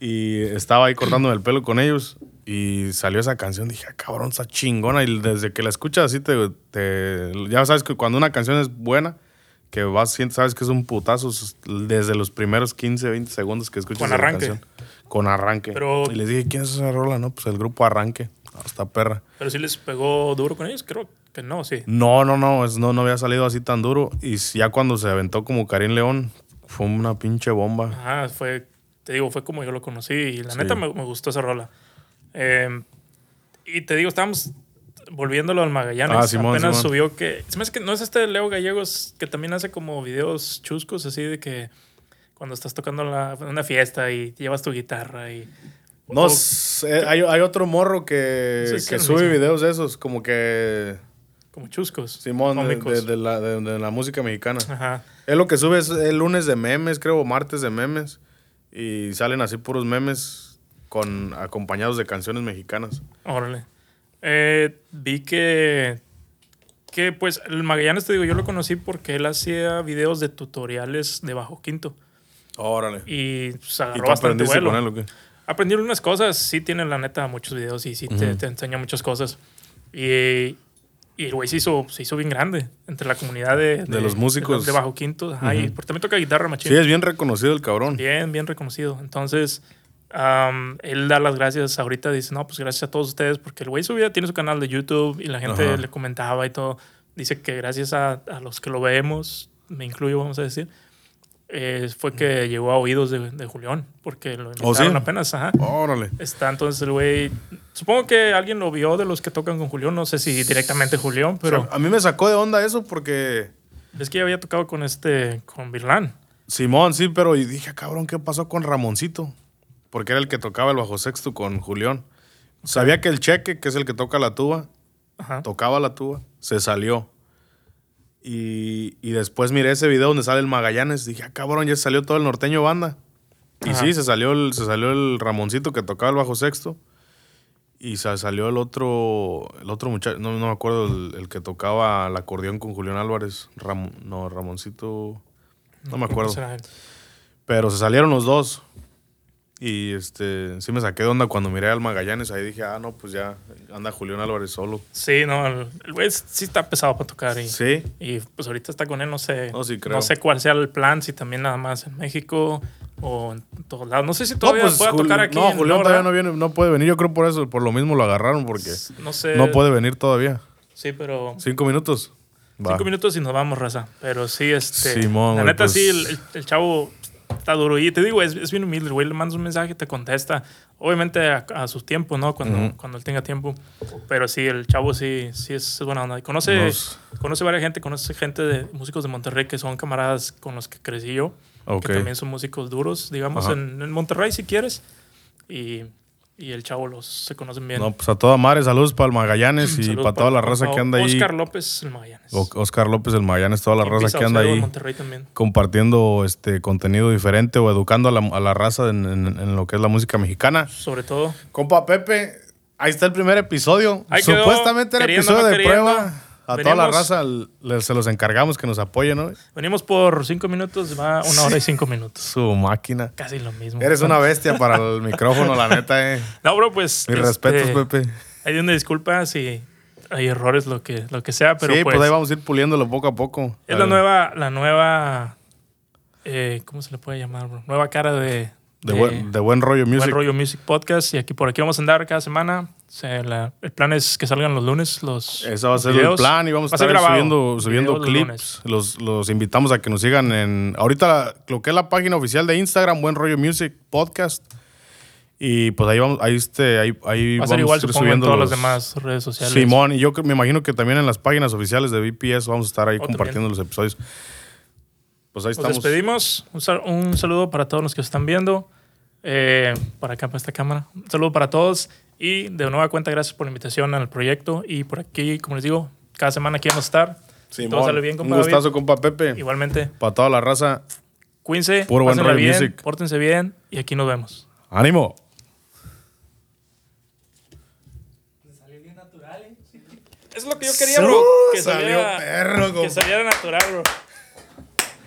[SPEAKER 1] Y estaba ahí cortándome el pelo con ellos. Y salió esa canción. Dije, ah, cabrón, está chingona. Y desde que la escuchas así, te, te- ya sabes que cuando una canción es buena, que vas, sabes que es un putazo desde los primeros 15, 20 segundos que escuchas
[SPEAKER 2] Con
[SPEAKER 1] la
[SPEAKER 2] arranque.
[SPEAKER 1] canción. Con arranque.
[SPEAKER 2] Pero-
[SPEAKER 1] y les dije, ¿quién es esa rola? No, pues el grupo Arranque. Está perra.
[SPEAKER 2] Pero sí les pegó duro con ellos. Creo que no, sí.
[SPEAKER 1] No, no, no, es- no, no había salido así tan duro. Y ya cuando se aventó como Karim León, fue una pinche bomba.
[SPEAKER 2] Ajá, fue, te digo, fue como yo lo conocí y la
[SPEAKER 1] Sí.
[SPEAKER 2] neta me, me gustó esa rola. Eh, y te digo, estábamos volviéndolo al Magallanes.
[SPEAKER 1] Ah, Simón,
[SPEAKER 2] Apenas
[SPEAKER 1] Simón.
[SPEAKER 2] subió que. Se me hace que no es este Leo Gallegos que también hace como videos chuscos así de que cuando estás tocando la- una fiesta y llevas tu guitarra y.
[SPEAKER 1] No,
[SPEAKER 2] o-
[SPEAKER 1] sé, hay, hay otro morro que,
[SPEAKER 2] Sí, sí,
[SPEAKER 1] que sube
[SPEAKER 2] mismo.
[SPEAKER 1] videos de esos, como que
[SPEAKER 2] como chuscos.
[SPEAKER 1] Simón de, de- de la, de- de la música mexicana.
[SPEAKER 2] Ajá.
[SPEAKER 1] Es lo que sube es el lunes de memes, creo, o martes de memes. Y salen así puros memes con acompañados de canciones mexicanas.
[SPEAKER 2] Órale. Eh, vi que. Que pues el Magallanes, te digo, yo lo conocí porque él hacía videos de tutoriales de bajo quinto.
[SPEAKER 1] Órale.
[SPEAKER 2] Y pues,
[SPEAKER 1] ¿Y
[SPEAKER 2] agarró
[SPEAKER 1] tú
[SPEAKER 2] bastante vuelo.
[SPEAKER 1] con él o qué?
[SPEAKER 2] Aprendí algunas cosas, sí tiene la neta muchos videos y sí te,
[SPEAKER 1] Ujú.
[SPEAKER 2] te enseña muchas cosas. Y, y el güey se hizo, se hizo bien grande entre la comunidad de,
[SPEAKER 1] De los músicos.
[SPEAKER 2] De, bajo quinto. Ajá, y
[SPEAKER 1] Ujú.
[SPEAKER 2] porque también toca guitarra, machín.
[SPEAKER 1] Sí, es bien reconocido el cabrón.
[SPEAKER 2] Bien, bien reconocido. Entonces, am, él da las gracias ahorita. Dice, no, pues gracias a todos ustedes porque el güey subía, tiene su canal de YouTube y la gente
[SPEAKER 1] Ajá.
[SPEAKER 2] le comentaba y todo. Dice que gracias a, a los que lo vemos, me incluyo, vamos a decir, eh, fue que llegó a oídos de, de Julián porque lo
[SPEAKER 1] ¿Oh, sí?
[SPEAKER 2] invitaron apenas. Ajá.
[SPEAKER 1] Órale.
[SPEAKER 2] Está entonces el güey. Supongo que alguien lo vio de los que tocan con Julián. No sé si directamente Julián, pero
[SPEAKER 1] O sea, a mí me sacó de onda eso porque...
[SPEAKER 2] es que ya había tocado con este, con Virlán.
[SPEAKER 1] Simón, sí, pero y dije, cabrón, ¿qué pasó con Ramoncito? Porque era el que tocaba el bajo sexto con Julián. Sabía que el cheque, que es el que toca la tuba,
[SPEAKER 2] Ajá.
[SPEAKER 1] tocaba la tuba, se salió. Y, y después miré ese video donde sale el Magallanes. Dije, ah, cabrón, ya salió todo el norteño banda. Y sí, se salió, el, se salió el Ramoncito que tocaba el bajo sexto. Y se salió el otro, el otro muchacho, no, no me acuerdo, el, el que tocaba el acordeón con Julián Álvarez. Ram- no, Ramoncito, no me acuerdo. Pero se salieron los dos. Y este, sí me saqué de onda cuando miré al Magallanes. Ahí dije, ah, no, pues ya anda Julián Álvarez solo.
[SPEAKER 2] Sí, no, el, güey sí está pesado para tocar. Y,
[SPEAKER 1] Sí.
[SPEAKER 2] y pues ahorita está con él, no sé.
[SPEAKER 1] No, sí, creo.
[SPEAKER 2] no sé cuál sea el plan, si también nada más en México o en todos lados. No sé si todavía
[SPEAKER 1] no, pues,
[SPEAKER 2] pueda
[SPEAKER 1] Jul-
[SPEAKER 2] tocar aquí.
[SPEAKER 1] No, Julián todavía no viene, no puede venir. Yo creo por eso, por lo mismo lo agarraron, porque
[SPEAKER 2] No sé.
[SPEAKER 1] no puede venir todavía.
[SPEAKER 2] Sí, pero.
[SPEAKER 1] Cinco minutos. Va.
[SPEAKER 2] Cinco minutos y nos vamos, raza. Pero sí, este.
[SPEAKER 1] Simón,
[SPEAKER 2] la neta,
[SPEAKER 1] pues-
[SPEAKER 2] sí, el, el- el chavo está duro. Y te digo, es, es bien humilde, güey. Le mandas un mensaje, te contesta. Obviamente a, a su tiempo, ¿no? Cuando,
[SPEAKER 1] Ujú.
[SPEAKER 2] cuando él tenga tiempo. Pero sí, el chavo sí, sí es, es buena onda. Y conoce,
[SPEAKER 1] Nos-
[SPEAKER 2] conoce varias gente, conoce gente de músicos de Monterrey que son camaradas con los que crecí yo.
[SPEAKER 1] Ok.
[SPEAKER 2] Que también son músicos duros, digamos, en, en Monterrey si quieres. Y, y el chavo los se conocen bien.
[SPEAKER 1] No, pues a toda madre, saludos para el Magallanes y
[SPEAKER 2] Saludos
[SPEAKER 1] para toda la raza que anda ahí.
[SPEAKER 2] Oscar López, el Magallanes.
[SPEAKER 1] O- Oscar López, el Magallanes, toda la
[SPEAKER 2] Y
[SPEAKER 1] raza
[SPEAKER 2] Pisa
[SPEAKER 1] que anda ahí
[SPEAKER 2] Monterrey también.
[SPEAKER 1] compartiendo este contenido diferente o educando a la, a la raza en, en- en lo que es la música mexicana.
[SPEAKER 2] Sobre todo.
[SPEAKER 1] Compa Pepe, ahí está el primer episodio.
[SPEAKER 2] Ahí quedó,
[SPEAKER 1] Supuestamente era episodio
[SPEAKER 2] no
[SPEAKER 1] de
[SPEAKER 2] queriendo.
[SPEAKER 1] prueba. A toda la raza le- se los encargamos que nos apoyen, ¿no?
[SPEAKER 2] Venimos por cinco minutos, va una hora y cinco minutos.
[SPEAKER 1] Su máquina.
[SPEAKER 2] Casi lo mismo.
[SPEAKER 1] Eres una bestia para el micrófono, la neta, eh.
[SPEAKER 2] No, bro, pues.
[SPEAKER 1] Mis
[SPEAKER 2] este,
[SPEAKER 1] respetos, Pepe.
[SPEAKER 2] Hay una disculpa si hay errores, lo que, lo que sea, pero
[SPEAKER 1] sí,
[SPEAKER 2] pues.
[SPEAKER 1] pues, ahí vamos a ir puliéndolo poco a poco.
[SPEAKER 2] Es la nueva, la nueva. eh, ¿Cómo se le puede llamar, bro? Nueva cara de.
[SPEAKER 1] De, buen, de buen rollo music.
[SPEAKER 2] Buen Rollo Music Podcast. Y aquí por aquí vamos a andar cada semana. La- el plan es que salgan los lunes los.
[SPEAKER 1] Ese va a ser el plan y vamos a
[SPEAKER 2] Va
[SPEAKER 1] estar
[SPEAKER 2] grabado.
[SPEAKER 1] subiendo, subiendo
[SPEAKER 2] los
[SPEAKER 1] clips. Los, los invitamos a que nos sigan en. Ahorita la- lo que es la página oficial de Instagram, Buen Rollo Music Podcast. Y pues ahí vamos, ahí este, ahí, ahí
[SPEAKER 2] Va a ser
[SPEAKER 1] vamos
[SPEAKER 2] igual,
[SPEAKER 1] ir
[SPEAKER 2] supongo, en
[SPEAKER 1] subiendo
[SPEAKER 2] todas
[SPEAKER 1] los-
[SPEAKER 2] las demás redes sociales.
[SPEAKER 1] Simón, y yo me imagino que también en las páginas oficiales de BPS vamos a estar ahí
[SPEAKER 2] Oh,
[SPEAKER 1] compartiendo los episodios. Pues ahí
[SPEAKER 2] Nos despedimos. Un, sal- un saludo para todos los que están viendo. Eh, para acá, para esta cámara. Un saludo para todos. Y de nueva cuenta, gracias por la invitación al proyecto. Y por aquí, como les digo, cada semana aquí vamos a estar.
[SPEAKER 1] Simón,
[SPEAKER 2] Todo sale bien,
[SPEAKER 1] Un
[SPEAKER 2] compa
[SPEAKER 1] gustazo,
[SPEAKER 2] David.
[SPEAKER 1] compa Pepe.
[SPEAKER 2] Igualmente,
[SPEAKER 1] Para toda la raza.
[SPEAKER 2] cuídense,
[SPEAKER 1] Puro buen
[SPEAKER 2] bien,
[SPEAKER 1] music.
[SPEAKER 2] pórtense bien y aquí nos vemos.
[SPEAKER 1] ¡Ánimo!
[SPEAKER 2] Es lo que yo
[SPEAKER 1] quería, bro. Que
[SPEAKER 2] saliera,
[SPEAKER 1] salió perro,
[SPEAKER 2] que saliera natural, bro.